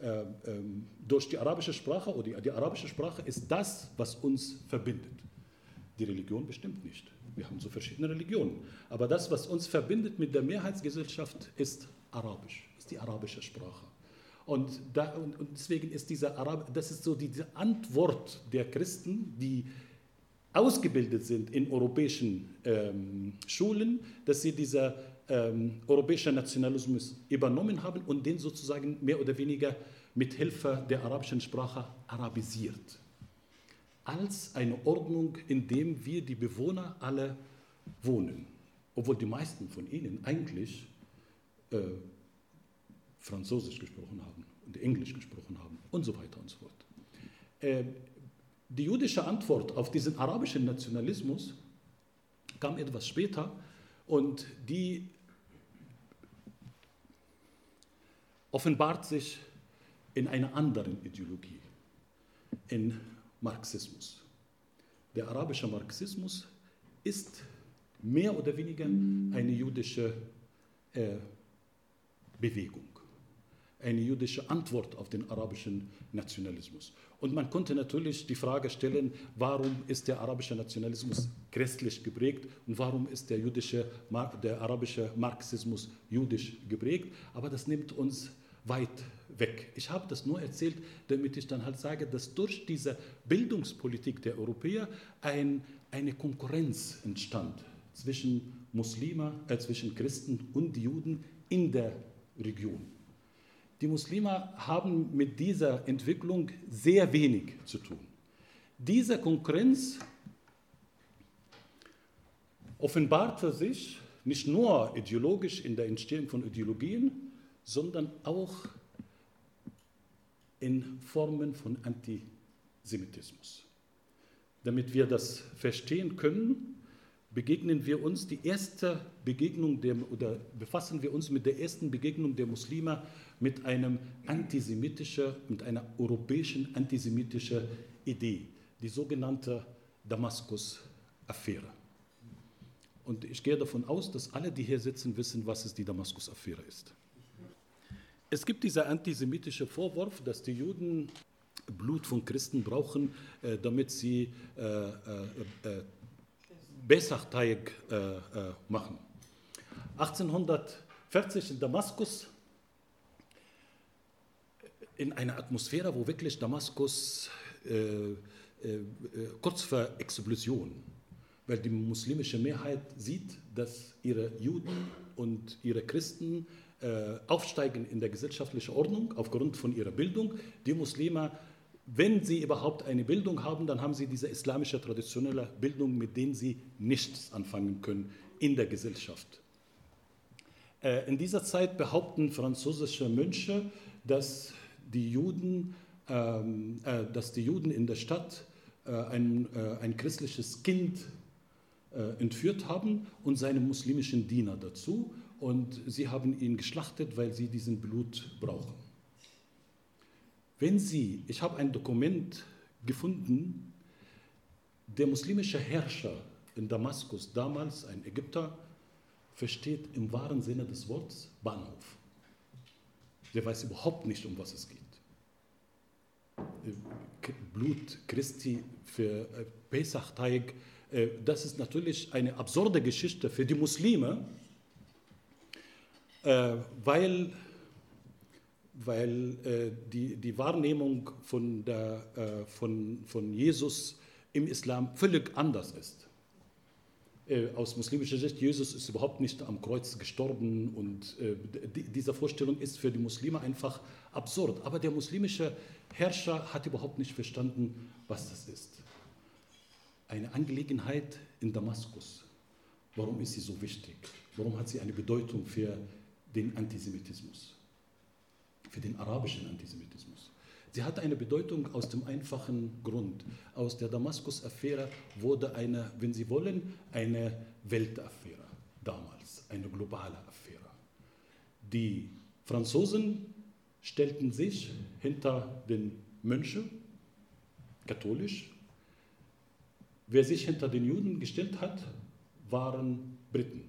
Speaker 3: äh, ähm, durch die arabische Sprache oder die, die arabische Sprache ist das, was uns verbindet. Die Religion bestimmt nicht. Wir haben so verschiedene Religionen. Aber das, was uns verbindet mit der Mehrheitsgesellschaft, ist Arabisch, ist die arabische Sprache. Und, da, und, und deswegen ist dieser Arab, das ist so diese Antwort der Christen, die ausgebildet sind in europäischen ähm, Schulen, dass sie dieser ähm, europäische Nationalismus übernommen haben und den sozusagen mehr oder weniger mit Hilfe der arabischen Sprache arabisiert. Als eine Ordnung, in der wir die Bewohner alle wohnen, obwohl die meisten von ihnen eigentlich äh, Französisch gesprochen haben und Englisch gesprochen haben und so weiter und so fort. Äh, die jüdische Antwort auf diesen arabischen Nationalismus kam etwas später und die offenbart sich in einer anderen Ideologie, in Marxismus. Der arabische Marxismus ist mehr oder weniger eine jüdische äh, Bewegung eine jüdische Antwort auf den arabischen Nationalismus. Und man konnte natürlich die Frage stellen, warum ist der arabische Nationalismus christlich geprägt und warum ist der, jüdische, der arabische Marxismus jüdisch geprägt. Aber das nimmt uns weit weg. Ich habe das nur erzählt, damit ich dann halt sage, dass durch diese Bildungspolitik der Europäer ein, eine Konkurrenz entstand zwischen Muslime, äh, zwischen Christen und Juden in der Region. Die Muslime haben mit dieser Entwicklung sehr wenig zu tun. Diese Konkurrenz offenbarte sich nicht nur ideologisch in der Entstehung von Ideologien, sondern auch in Formen von Antisemitismus. Damit wir das verstehen können, begegnen wir uns die erste Begegnung der, oder befassen wir uns mit der ersten Begegnung der Muslime mit einem antisemitischen, mit einer europäischen antisemitischen Idee, die sogenannte Damaskus-Affäre. Und ich gehe davon aus, dass alle, die hier sitzen, wissen, was es die Damaskus-Affäre ist. Es gibt dieser antisemitische Vorwurf, dass die Juden Blut von Christen brauchen, äh, damit sie äh, äh, äh Besachteig äh, äh, machen. 1840 in Damaskus in einer Atmosphäre, wo wirklich Damaskus äh, äh, äh, kurz vor Explosion, weil die muslimische Mehrheit sieht, dass ihre Juden und ihre Christen äh, aufsteigen in der gesellschaftlichen Ordnung aufgrund von ihrer Bildung. Die Muslime, wenn sie überhaupt eine Bildung haben, dann haben sie diese islamische traditionelle Bildung, mit denen sie nichts anfangen können in der Gesellschaft. Äh, in dieser Zeit behaupten französische Mönche, dass die Juden, ähm, äh, dass die Juden in der Stadt äh, ein, ein christliches Kind entführt haben und seine muslimischen Diener dazu. Und sie haben ihn geschlachtet, weil sie diesen Blut brauchen. Wenn Sie, ich habe ein Dokument gefunden, der muslimische Herrscher in Damaskus, damals ein Ägypter, versteht im wahren Sinne des Wortes Bahnhof. Der weiß überhaupt nicht, um was es geht. Blut Christi für äh, Pesachteig, äh, das ist natürlich eine absurde Geschichte für die Muslime, äh, weil, weil die, die Wahrnehmung von, der, von, von Jesus im Islam völlig anders ist. Aus muslimischer Sicht, Jesus ist überhaupt nicht am Kreuz gestorben und diese Vorstellung ist für die Muslime einfach absurd. Aber der muslimische Herrscher hat überhaupt nicht verstanden, was das ist. Eine Angelegenheit in Damaskus. Warum ist sie so wichtig? Warum hat sie eine Bedeutung für den Antisemitismus? Für den arabischen Antisemitismus? Sie hat eine Bedeutung aus dem einfachen Grund. Aus der Damaskus-Affäre wurde eine, wenn Sie wollen, eine Weltaffäre damals, eine globale Affäre. Die Franzosen stellten sich hinter den Mönchen, katholisch. Wer sich hinter den Juden gestellt hat, waren Briten.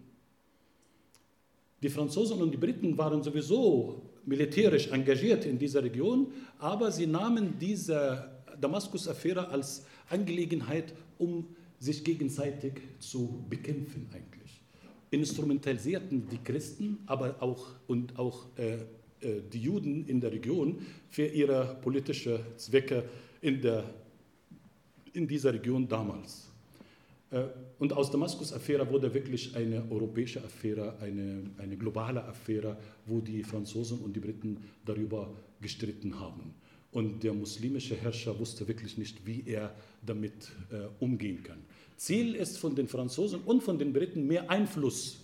Speaker 3: Die Franzosen und die Briten waren sowieso militärisch engagiert in dieser Region, aber sie nahmen diese Damaskus-Affäre als Angelegenheit, um sich gegenseitig zu bekämpfen eigentlich. Instrumentalisierten die Christen, aber auch und auch äh, äh, die Juden in der Region für ihre politischen Zwecke in, der, in dieser Region damals. Äh, und aus Damaskus-Affäre wurde wirklich eine europäische Affäre, eine, eine globale Affäre, wo die Franzosen und die Briten darüber gestritten haben. Und der muslimische Herrscher wusste wirklich nicht, wie er damit äh, umgehen kann. Ziel ist von den Franzosen und von den Briten mehr Einfluss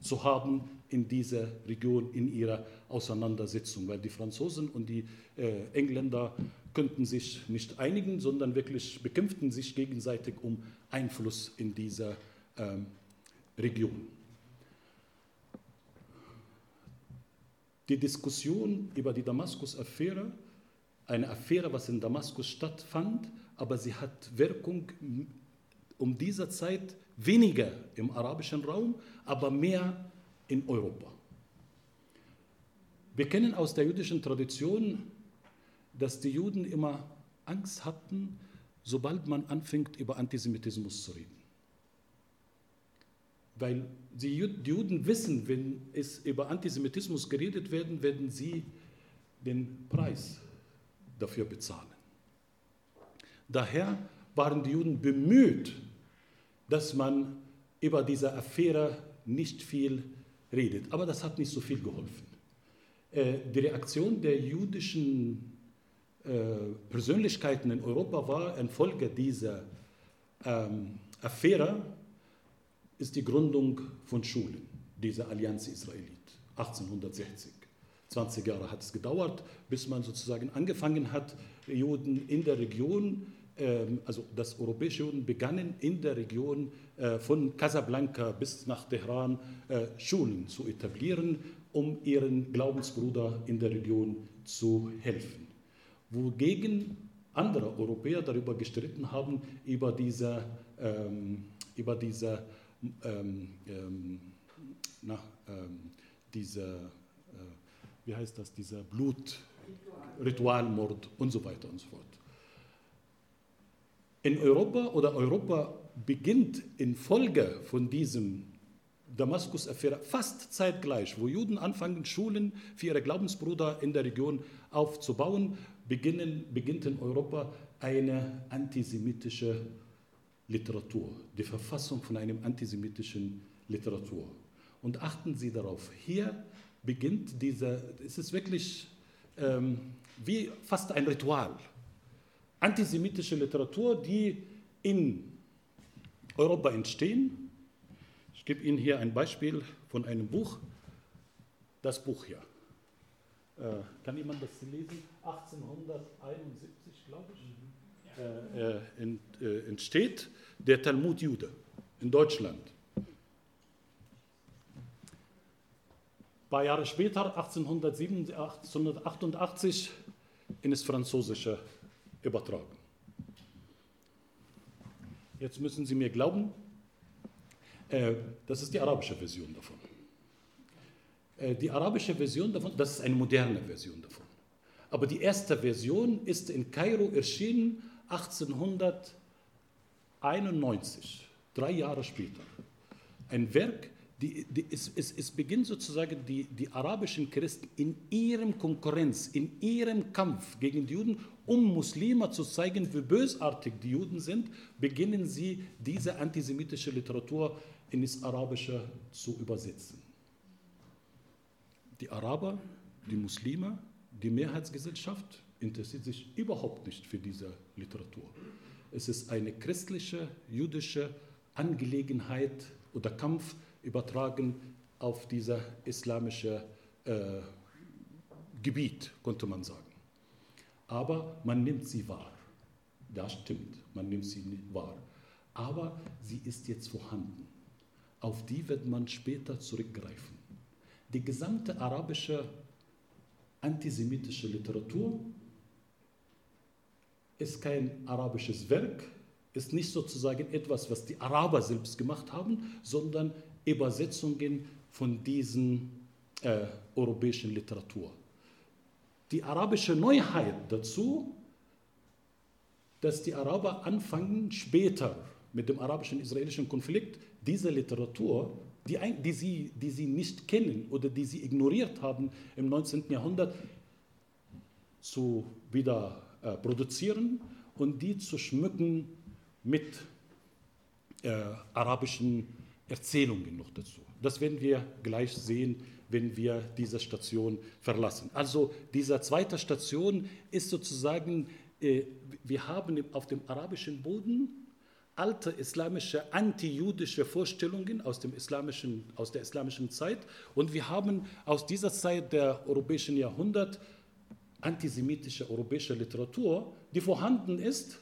Speaker 3: zu haben in dieser Region, in ihrer Auseinandersetzung, weil die Franzosen und die äh, Engländer könnten sich nicht einigen, sondern wirklich bekämpften sich gegenseitig um Einfluss in dieser ähm, Region. Die Diskussion über die Damaskus-Affäre, eine Affäre, was in Damaskus stattfand, aber sie hat Wirkung um dieser Zeit weniger im arabischen Raum, aber mehr in Europa. Wir kennen aus der jüdischen Tradition, dass die Juden immer Angst hatten, sobald man anfängt, über Antisemitismus zu reden. Weil die Juden wissen, wenn es über Antisemitismus geredet werden, werden sie den Preis dafür bezahlen. Daher waren die Juden bemüht, dass man über diese Affäre nicht viel redet. Aber das hat nicht so viel geholfen. Äh, die Reaktion der jüdischen äh, Persönlichkeiten in Europa war ein Folge dieser ähm, Affäre, ist die Gründung von Schulen, dieser Allianz Israelit, 1860. 20 Jahre hat es gedauert, bis man sozusagen angefangen hat, Juden in der Region ähm, also dass europäische Juden begannen in der Region von Casablanca bis nach Teheran äh, Schulen zu etablieren, um ihren Glaubensbruder in der Region zu helfen. Wogegen andere Europäer darüber gestritten haben, über diese, ähm, über diese, ähm, ähm, na, ähm, diese äh, wie heißt das, dieser Blut, Ritualmord und so weiter und so fort. In Europa oder Europa beginnt infolge von diesem Damaskus-Affäre fast zeitgleich, wo Juden anfangen, Schulen für ihre Glaubensbrüder in der Region aufzubauen, beginnen, beginnt in Europa eine antisemitische Literatur, die Verfassung von einem antisemitischen Literatur. Und achten Sie darauf, hier beginnt dieser, es ist wirklich ähm, wie fast ein Ritual antisemitische Literatur, die in Europa entstehen. Ich gebe Ihnen hier ein Beispiel von einem Buch, das Buch hier. Äh, kann jemand das lesen? 1871, glaube ich, äh, äh, ent, äh, entsteht der Talmud Jude in Deutschland. Ein paar Jahre später, 1887, 1888, ins Französische übertragen. Jetzt müssen Sie mir glauben, äh, das ist die arabische Version davon. Äh, die arabische Version davon, das ist eine moderne Version davon. Aber die erste Version ist in Kairo erschienen 1891, drei Jahre später. Ein Werk, die, die, es, es, es, beginnt sozusagen die, die arabischen Christen in ihrem Konkurrenz, in ihrem Kampf gegen die Juden, um Muslime zu zeigen, wie bösartig die Juden sind, beginnen sie diese antisemitische Literatur ins Arabische zu übersetzen. Die Araber, die Muslime, die Mehrheitsgesellschaft interessiert sich überhaupt nicht für diese Literatur. Es ist eine christliche, jüdische Angelegenheit oder Kampf übertragen auf dieses islamische äh, Gebiet, konnte man sagen. Aber man nimmt sie wahr. Das stimmt, man nimmt sie wahr. Aber sie ist jetzt vorhanden. Auf die wird man später zurückgreifen. Die gesamte arabische antisemitische Literatur ist kein arabisches Werk, ist nicht sozusagen etwas, was die Araber selbst gemacht haben, sondern Übersetzungen von diesen äh, europäischen Literatur. Die arabische Neuheit dazu, dass die Araber anfangen später mit dem arabischen-israelischen Konflikt diese Literatur, die, die, sie, die sie nicht kennen oder die sie ignoriert haben im 19. Jahrhundert, zu wieder äh, produzieren und die zu schmücken mit äh, arabischen Erzählungen noch dazu. Das werden wir gleich sehen, wenn wir diese Station verlassen. Also diese zweite Station ist sozusagen, äh, wir haben auf dem arabischen Boden alte islamische, antijüdische Vorstellungen aus, dem islamischen, aus der islamischen Zeit und wir haben aus dieser Zeit der europäischen Jahrhundert antisemitische europäische Literatur, die vorhanden ist,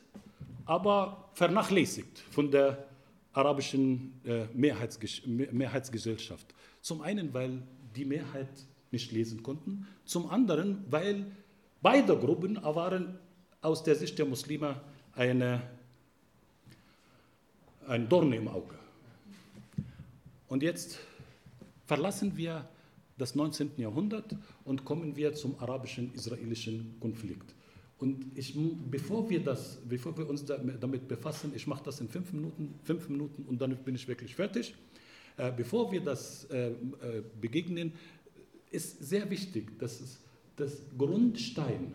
Speaker 3: aber vernachlässigt von der arabischen äh, Mehrheitsges Mehrheitsgesellschaft. Zum einen, weil die Mehrheit nicht lesen konnten, zum anderen, weil beide Gruppen waren aus der Sicht der Muslime eine, ein Dorn im Auge. Und jetzt verlassen wir des 19. Jahrhunderts und kommen wir zum arabischen-israelischen Konflikt. Und ich, bevor, wir das, bevor wir uns damit befassen, ich mache das in fünf Minuten, fünf Minuten und dann bin ich wirklich fertig. Äh, bevor wir das äh, äh, begegnen, ist sehr wichtig, dass es, das Grundstein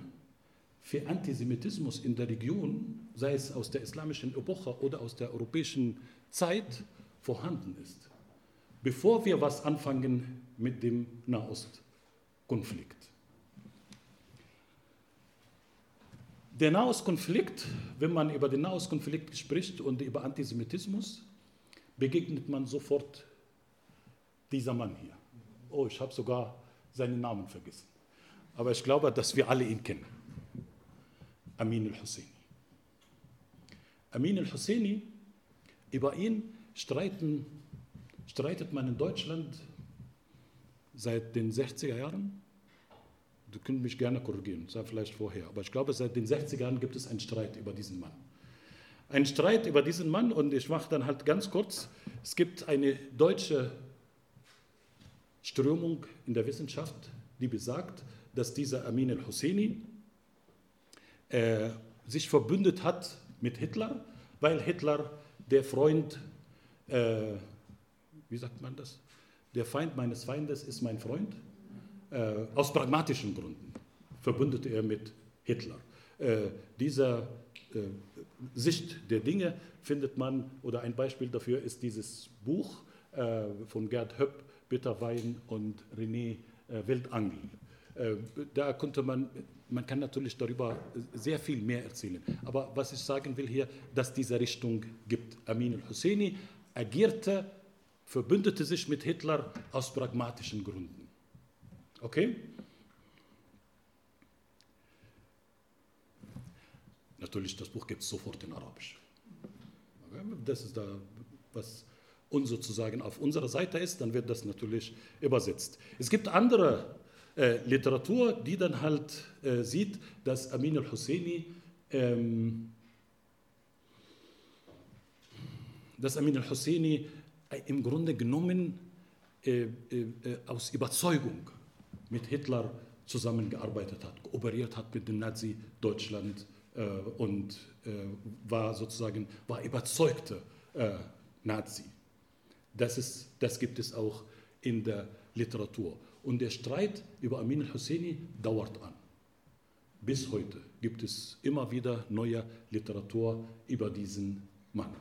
Speaker 3: für Antisemitismus in der Region, sei es aus der islamischen Epoche oder aus der europäischen Zeit, vorhanden ist. Bevor wir was anfangen mit dem Nahostkonflikt. Der Nahostkonflikt, wenn man über den Nahostkonflikt spricht und über Antisemitismus, begegnet man sofort dieser Mann hier. Oh, ich habe sogar seinen Namen vergessen. Aber ich glaube, dass wir alle ihn kennen. Amin al-Husseini. Amin al-Husseini, über ihn streiten, streitet man in Deutschland seit den 60er Jahren, du könnt mich gerne korrigieren, sei vielleicht vorher, aber ich glaube, seit den 60er Jahren gibt es einen Streit über diesen Mann. Ein Streit über diesen Mann und ich mache dann halt ganz kurz, es gibt eine deutsche Strömung in der Wissenschaft, die besagt, dass dieser Amin al-Husseini äh, sich verbündet hat mit Hitler, weil Hitler der Freund, äh, wie sagt man das, der Feind meines Feindes ist mein Freund. Äh, aus pragmatischen Gründen verbündete er mit Hitler. Äh, dieser äh, Sicht der Dinge findet man, oder ein Beispiel dafür ist dieses Buch äh, von Gerd Höpp, Bitterwein und René äh, Wildangel. Äh, da konnte man, man kann natürlich darüber sehr viel mehr erzählen. Aber was ich sagen will hier, dass diese Richtung gibt. Amin al-Husseini agierte verbündete sich mit Hitler aus pragmatischen Gründen. Okay? Natürlich, das Buch gibt es sofort in Arabisch. Das ist da, was uns sozusagen auf unserer Seite ist, dann wird das natürlich übersetzt. Es gibt andere äh, Literatur, die dann halt äh, sieht, dass Amin al-Husseini ähm, dass Amin al-Husseini äh, im Grunde genommen äh, äh, aus Überzeugung mit Hitler zusammengearbeitet hat, kooperiert hat mit dem Nazi-Deutschland äh, und äh, war sozusagen war überzeugter äh, Nazi. Das, ist, das gibt es auch in der Literatur. Und der Streit über Amin al-Husseini dauert an. Bis heute gibt es immer wieder neue Literatur über diesen Mann.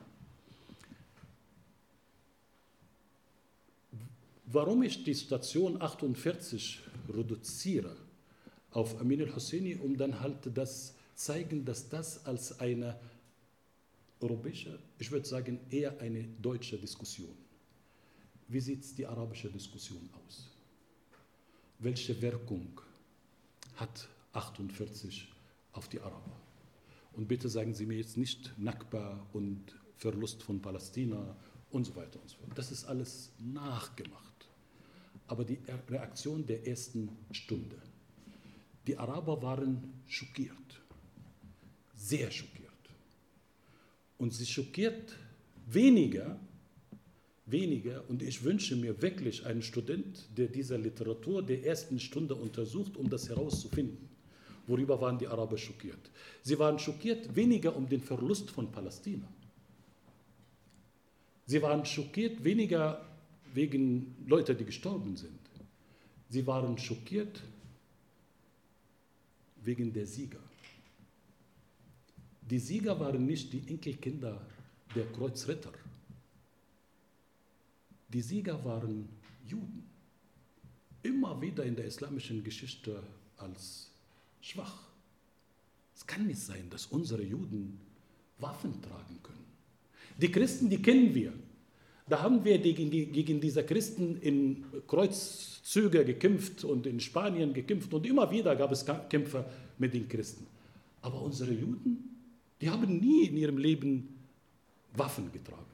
Speaker 3: Warum ich die Station 48 reduziere auf Amin al-Husseini, um dann halt das zeigen, dass das als eine europäische, ich würde sagen eher eine deutsche Diskussion. Wie sieht die arabische Diskussion aus? Welche Wirkung hat 48 auf die Araber? Und bitte sagen Sie mir jetzt nicht Nakba und Verlust von Palästina und so weiter und so fort. Das ist alles nachgemacht. Aber die Reaktion der ersten Stunde. Die Araber waren schockiert sehr schockiert. Und sie schockiert weniger, weniger, und ich wünsche mir wirklich einen Student, der diese Literatur der ersten Stunde untersucht, um das herauszufinden. Worüber waren die Araber schockiert? Sie waren schockiert weniger um den Verlust von Palästina. Sie waren schockiert weniger wegen Leute, die gestorben sind. Sie waren schockiert wegen der Sieger. Die Sieger waren nicht die Enkelkinder der Kreuzritter. Die Sieger waren Juden. Immer wieder in der islamischen Geschichte als schwach. Es kann nicht sein, dass unsere Juden Waffen tragen können. Die Christen, die kennen wir. Da haben wir gegen, gegen diese Christen in Kreuzzüge gekämpft und in Spanien gekämpft und immer wieder gab es Kämpfe mit den Christen. Aber unsere Juden, die haben nie in ihrem Leben Waffen getragen.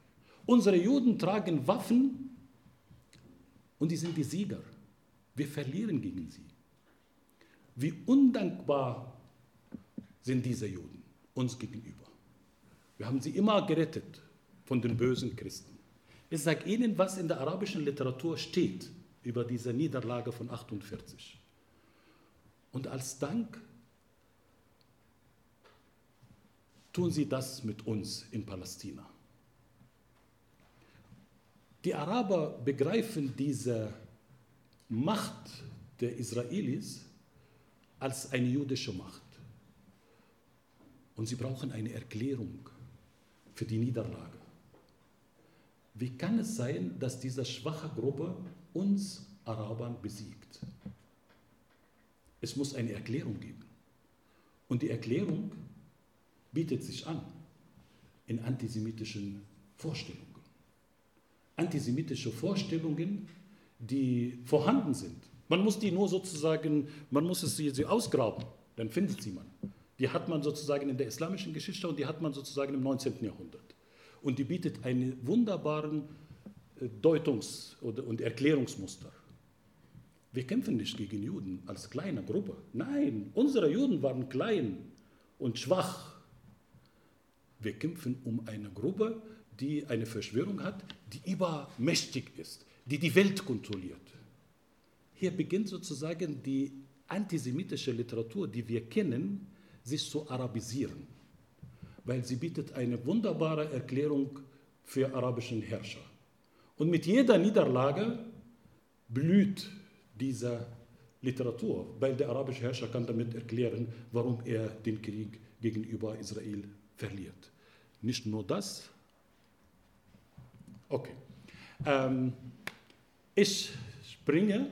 Speaker 3: Unsere Juden tragen Waffen und die sind die Sieger. Wir verlieren gegen sie. Wie undankbar sind diese Juden uns gegenüber. Wir haben sie immer gerettet von den bösen Christen. Ich sage Ihnen, was in der arabischen Literatur steht über diese Niederlage von 48. Und als Dank tun sie das mit uns in Palästina. Die Araber begreifen diese Macht der Israelis als eine jüdische Macht. Und sie brauchen eine Erklärung für die Niederlage. Wie kann es sein, dass diese schwache Gruppe uns Arabern besiegt? Es muss eine Erklärung geben. Und die Erklärung bietet sich an in antisemitischen Vorstellungen. Antisemitische Vorstellungen, die vorhanden sind. Man muss die nur sozusagen, man muss es sie ausgraben, dann findet sie man. Die hat man sozusagen in der islamischen Geschichte und die hat man sozusagen im 19. Jahrhundert. Und die bietet einen wunderbaren äh, Deutungs- und Erklärungsmuster. Wir kämpfen nicht gegen Juden als kleine Gruppe. Nein, unsere Juden waren klein und schwach wir kämpfen um eine Gruppe, die eine Verschwörung hat, die übermächtig ist, die die Welt kontrolliert. Hier beginnt sozusagen die antisemitische Literatur, die wir kennen, sich zu arabisieren, weil sie bietet eine wunderbare Erklärung für arabischen Herrscher. Und mit jeder Niederlage blüht diese Literatur, weil der arabische Herrscher kann damit erklären, warum er den Krieg gegenüber Israel verliert. Nicht nur das. Okay. Ähm, ich springe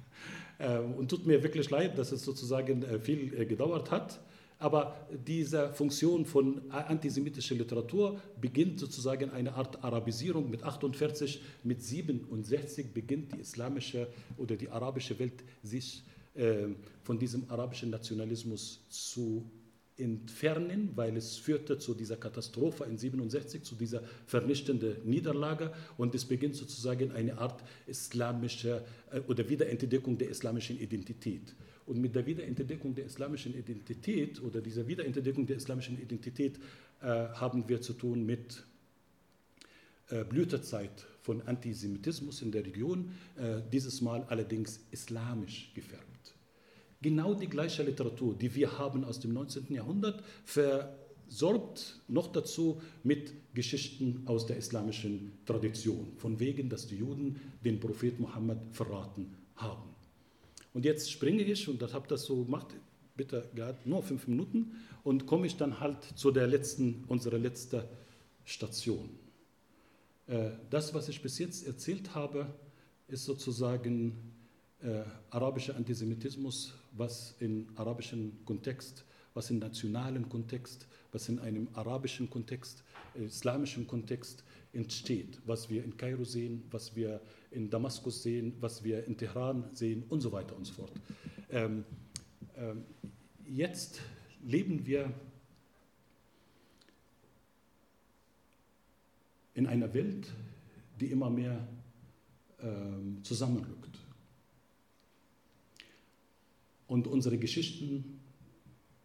Speaker 3: [laughs] äh, und tut mir wirklich leid, dass es sozusagen äh, viel äh, gedauert hat. Aber diese Funktion von antisemitischer Literatur beginnt sozusagen eine Art Arabisierung mit 48, mit 67 beginnt die islamische oder die arabische Welt sich äh, von diesem arabischen Nationalismus zu entfernen, weil es führte zu dieser Katastrophe in 67, zu dieser vernichtenden Niederlage und es beginnt sozusagen eine Art islamische äh, oder Wiederentdeckung der islamischen Identität. Und mit der Wiederentdeckung der islamischen Identität oder dieser Wiederentdeckung der islamischen Identität äh, haben wir zu tun mit äh, Blütezeit von Antisemitismus in der Region, äh, dieses Mal allerdings islamisch gefärbt genau die gleiche Literatur, die wir haben aus dem 19. Jahrhundert, versorgt noch dazu mit Geschichten aus der islamischen Tradition, von wegen, dass die Juden den Prophet Mohammed verraten haben. Und jetzt springe ich, und das habe das so gemacht, bitte gerade nur fünf Minuten, und komme ich dann halt zu der letzten, unserer letzten Station. Äh, das, was ich bis jetzt erzählt habe, ist sozusagen äh, arabischer Antisemitismus was in arabischem Kontext, was im nationalen Kontext, was in einem arabischen Kontext, islamischen Kontext entsteht, was wir in Kairo sehen, was wir in Damaskus sehen, was wir in Teheran sehen und so weiter und so fort. Ähm, ähm, jetzt leben wir in einer Welt, die immer mehr ähm, zusammenrückt. Und unsere Geschichten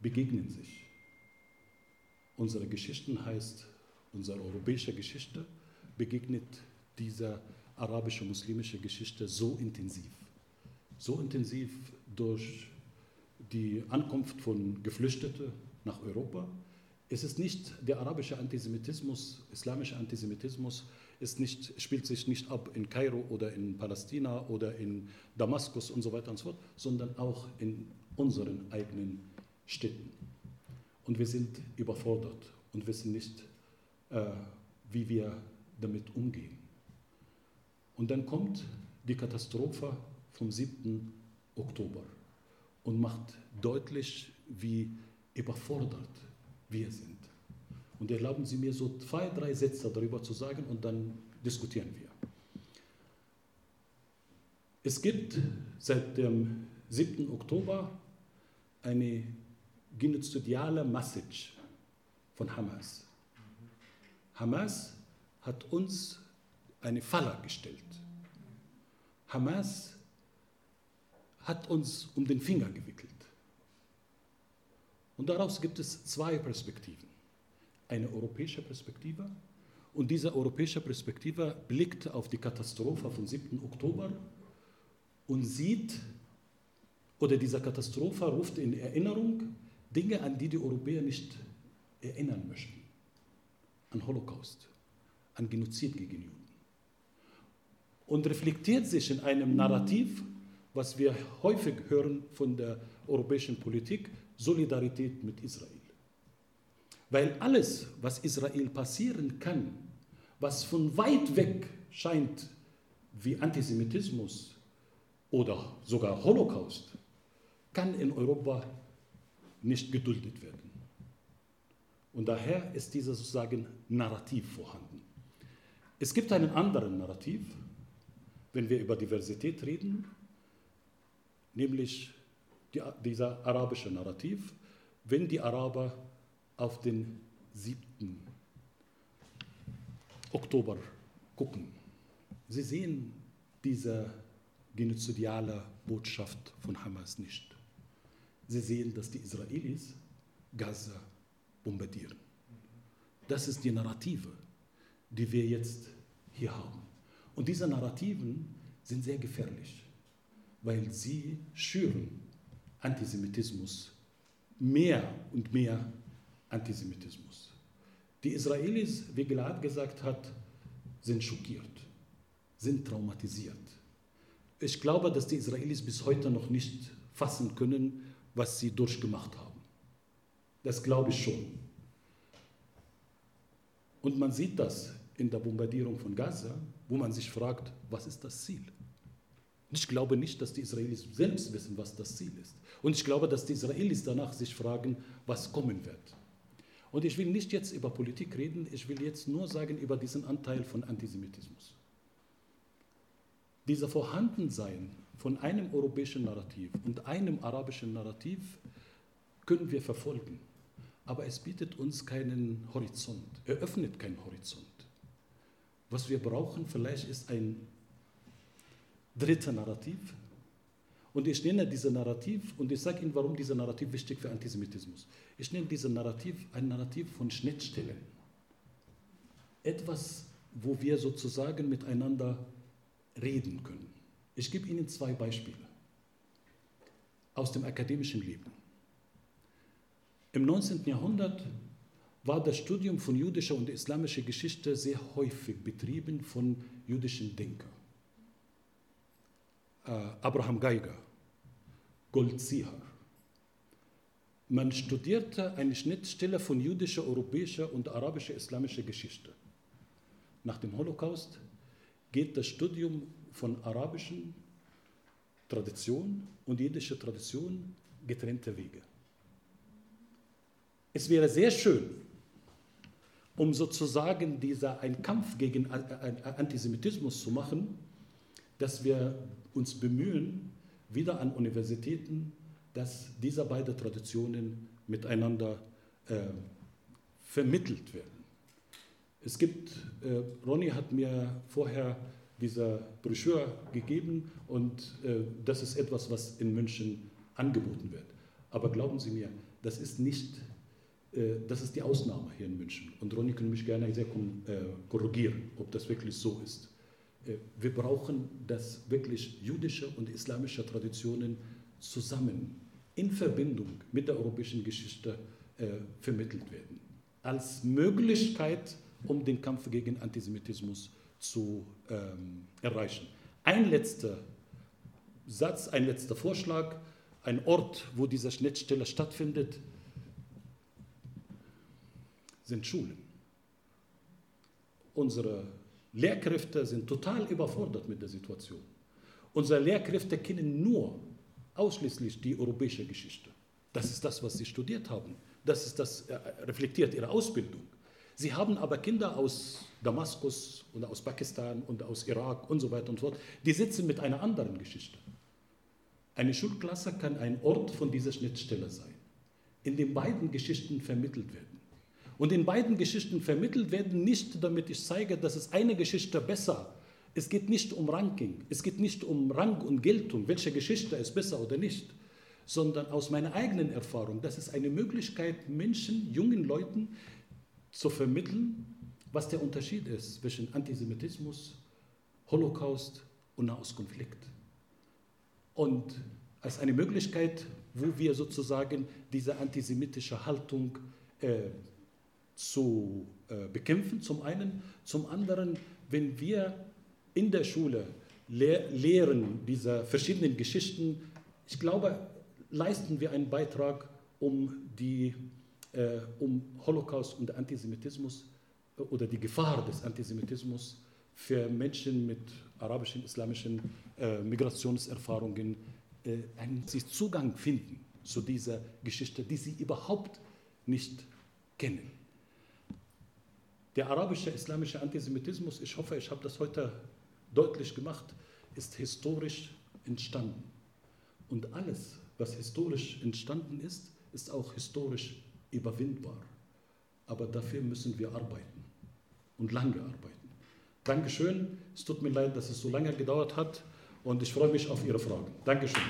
Speaker 3: begegnen sich. Unsere Geschichten heißt, unsere europäische Geschichte begegnet dieser arabische-muslimische Geschichte so intensiv. So intensiv durch die Ankunft von Geflüchteten nach Europa. Es ist nicht der arabische Antisemitismus, islamische Antisemitismus, ist nicht, spielt sich nicht ab in Kairo oder in Palästina oder in Damaskus und so weiter und so fort, sondern auch in unseren eigenen Städten. Und wir sind überfordert und wissen nicht, äh, wie wir damit umgehen. Und dann kommt die Katastrophe vom 7. Oktober und macht deutlich, wie überfordert wir sind. Und erlauben Sie mir so zwei, drei Sätze darüber zu sagen und dann diskutieren wir. Es gibt seit dem 7. Oktober eine genozidiale Message von Hamas. Hamas hat uns eine Falle gestellt. Hamas hat uns um den Finger gewickelt. Und daraus gibt es zwei Perspektiven eine europäische Perspektive. Und diese europäische Perspektive blickt auf die Katastrophe vom 7. Oktober und sieht, oder diese Katastrophe ruft in Erinnerung Dinge, an die die Europäer nicht erinnern möchten. An Holocaust, an Genozid gegen Juden. Und reflektiert sich in einem Narrativ, was wir häufig hören von der europäischen Politik, Solidarität mit Israel. Weil alles, was Israel passieren kann, was von weit weg scheint wie Antisemitismus oder sogar Holocaust, kann in Europa nicht geduldet werden. Und daher ist dieses sozusagen Narrativ vorhanden. Es gibt einen anderen Narrativ, wenn wir über Diversität reden, nämlich die, dieser arabische Narrativ, wenn die Araber auf den 7. Oktober gucken. Sie sehen diese genozidiale Botschaft von Hamas nicht. Sie sehen, dass die Israelis Gaza bombardieren. Das ist die Narrative, die wir jetzt hier haben. Und diese Narrativen sind sehr gefährlich, weil sie schüren Antisemitismus mehr und mehr Antisemitismus. Die Israelis, wie Gilad gesagt hat, sind schockiert, sind traumatisiert. Ich glaube, dass die Israelis bis heute noch nicht fassen können, was sie durchgemacht haben. Das glaube ich schon. Und man sieht das in der Bombardierung von Gaza, wo man sich fragt, was ist das Ziel? Ich glaube nicht, dass die Israelis selbst wissen, was das Ziel ist. Und ich glaube, dass die Israelis danach sich fragen, was kommen wird. Und ich will nicht jetzt über Politik reden, ich will jetzt nur sagen über diesen Anteil von Antisemitismus. Dieser Vorhandensein von einem europäischen Narrativ und einem arabischen Narrativ können wir verfolgen. Aber es bietet uns keinen Horizont, eröffnet keinen Horizont. Was wir brauchen vielleicht ist ein dritter Narrativ. Und ich nenne diese Narrativ, und ich sage Ihnen, warum dieser Narrativ wichtig für Antisemitismus. Ich nenne dieses Narrativ ein Narrativ von Schnittstellen. Etwas, wo wir sozusagen miteinander reden können. Ich gebe Ihnen zwei Beispiele aus dem akademischen Leben. Im 19. Jahrhundert war das Studium von jüdischer und islamischer Geschichte sehr häufig betrieben von jüdischen Denkern. Äh, Abraham Geiger, Goldziher. Man studierte eine Schnittstelle von jüdischer, europäischer und arabischer islamischer Geschichte. Nach dem Holocaust geht das Studium von arabischen Tradition und jüdischer Tradition getrennte Wege. Es wäre sehr schön, um sozusagen dieser, einen Kampf gegen Antisemitismus zu machen, dass wir uns bemühen, wieder an Universitäten, dass diese beiden Traditionen miteinander äh, vermittelt werden. Es gibt, äh, Ronny hat mir vorher diese Broschüre gegeben und äh, das ist etwas, was in München angeboten wird. Aber glauben Sie mir, das ist nicht, das ist die Ausnahme hier in München. Und Ronny kann mich gerne sehr äh, korrigieren, ob das wirklich so ist. Äh, wir brauchen, dass wirklich jüdische und islamische Traditionen zusammen in Verbindung mit der europäischen Geschichte äh, vermittelt werden. Als Möglichkeit, um den Kampf gegen Antisemitismus zu ähm, erreichen. Ein letzter Satz, ein letzter Vorschlag, ein Ort, wo diese Schnittstelle stattfindet, sind Schulen. Unsere Lehrkräfte sind total überfordert mit der Situation. Unsere Lehrkräfte kennen nur ausschließlich die europäische Geschichte. Das ist das, was sie studiert haben. Das ist das äh, reflektiert ihre Ausbildung. Sie haben aber Kinder aus Damaskus und aus Pakistan und aus Irak und so weiter und so fort. Die sitzen mit einer anderen Geschichte. Eine Schulklasse kann ein Ort von dieser Schnittstelle sein, in dem beiden Geschichten vermittelt werden. Und in beiden Geschichten vermittelt werden nicht, damit ich zeige, dass es eine Geschichte besser es geht nicht um Ranking, es geht nicht um Rang und Geltung, welche Geschichte ist besser oder nicht, sondern aus meiner eigenen Erfahrung, das ist eine Möglichkeit, Menschen, jungen Leuten zu vermitteln, was der Unterschied ist zwischen Antisemitismus, Holocaust und Nahostkonflikt. Und als eine Möglichkeit, wo wir sozusagen diese antisemitische Haltung äh, zu äh, bekämpfen, zum einen. Zum anderen, wenn wir in der Schule lehr lehren diese verschiedenen Geschichten, ich glaube, leisten wir einen Beitrag, um, die, äh, um Holocaust und Antisemitismus äh, oder die Gefahr des Antisemitismus für Menschen mit arabischen, islamischen äh, Migrationserfahrungen äh, einen Zugang finden zu dieser Geschichte, die sie überhaupt nicht kennen. Der arabische islamische Antisemitismus, ich hoffe, ich habe das heute deutlich gemacht, ist historisch entstanden. Und alles, was historisch entstanden ist, ist auch historisch überwindbar. Aber dafür müssen wir arbeiten und lange arbeiten. Dankeschön. Es tut mir leid, dass es so lange gedauert hat und ich freue mich auf Ihre Fragen. Dankeschön.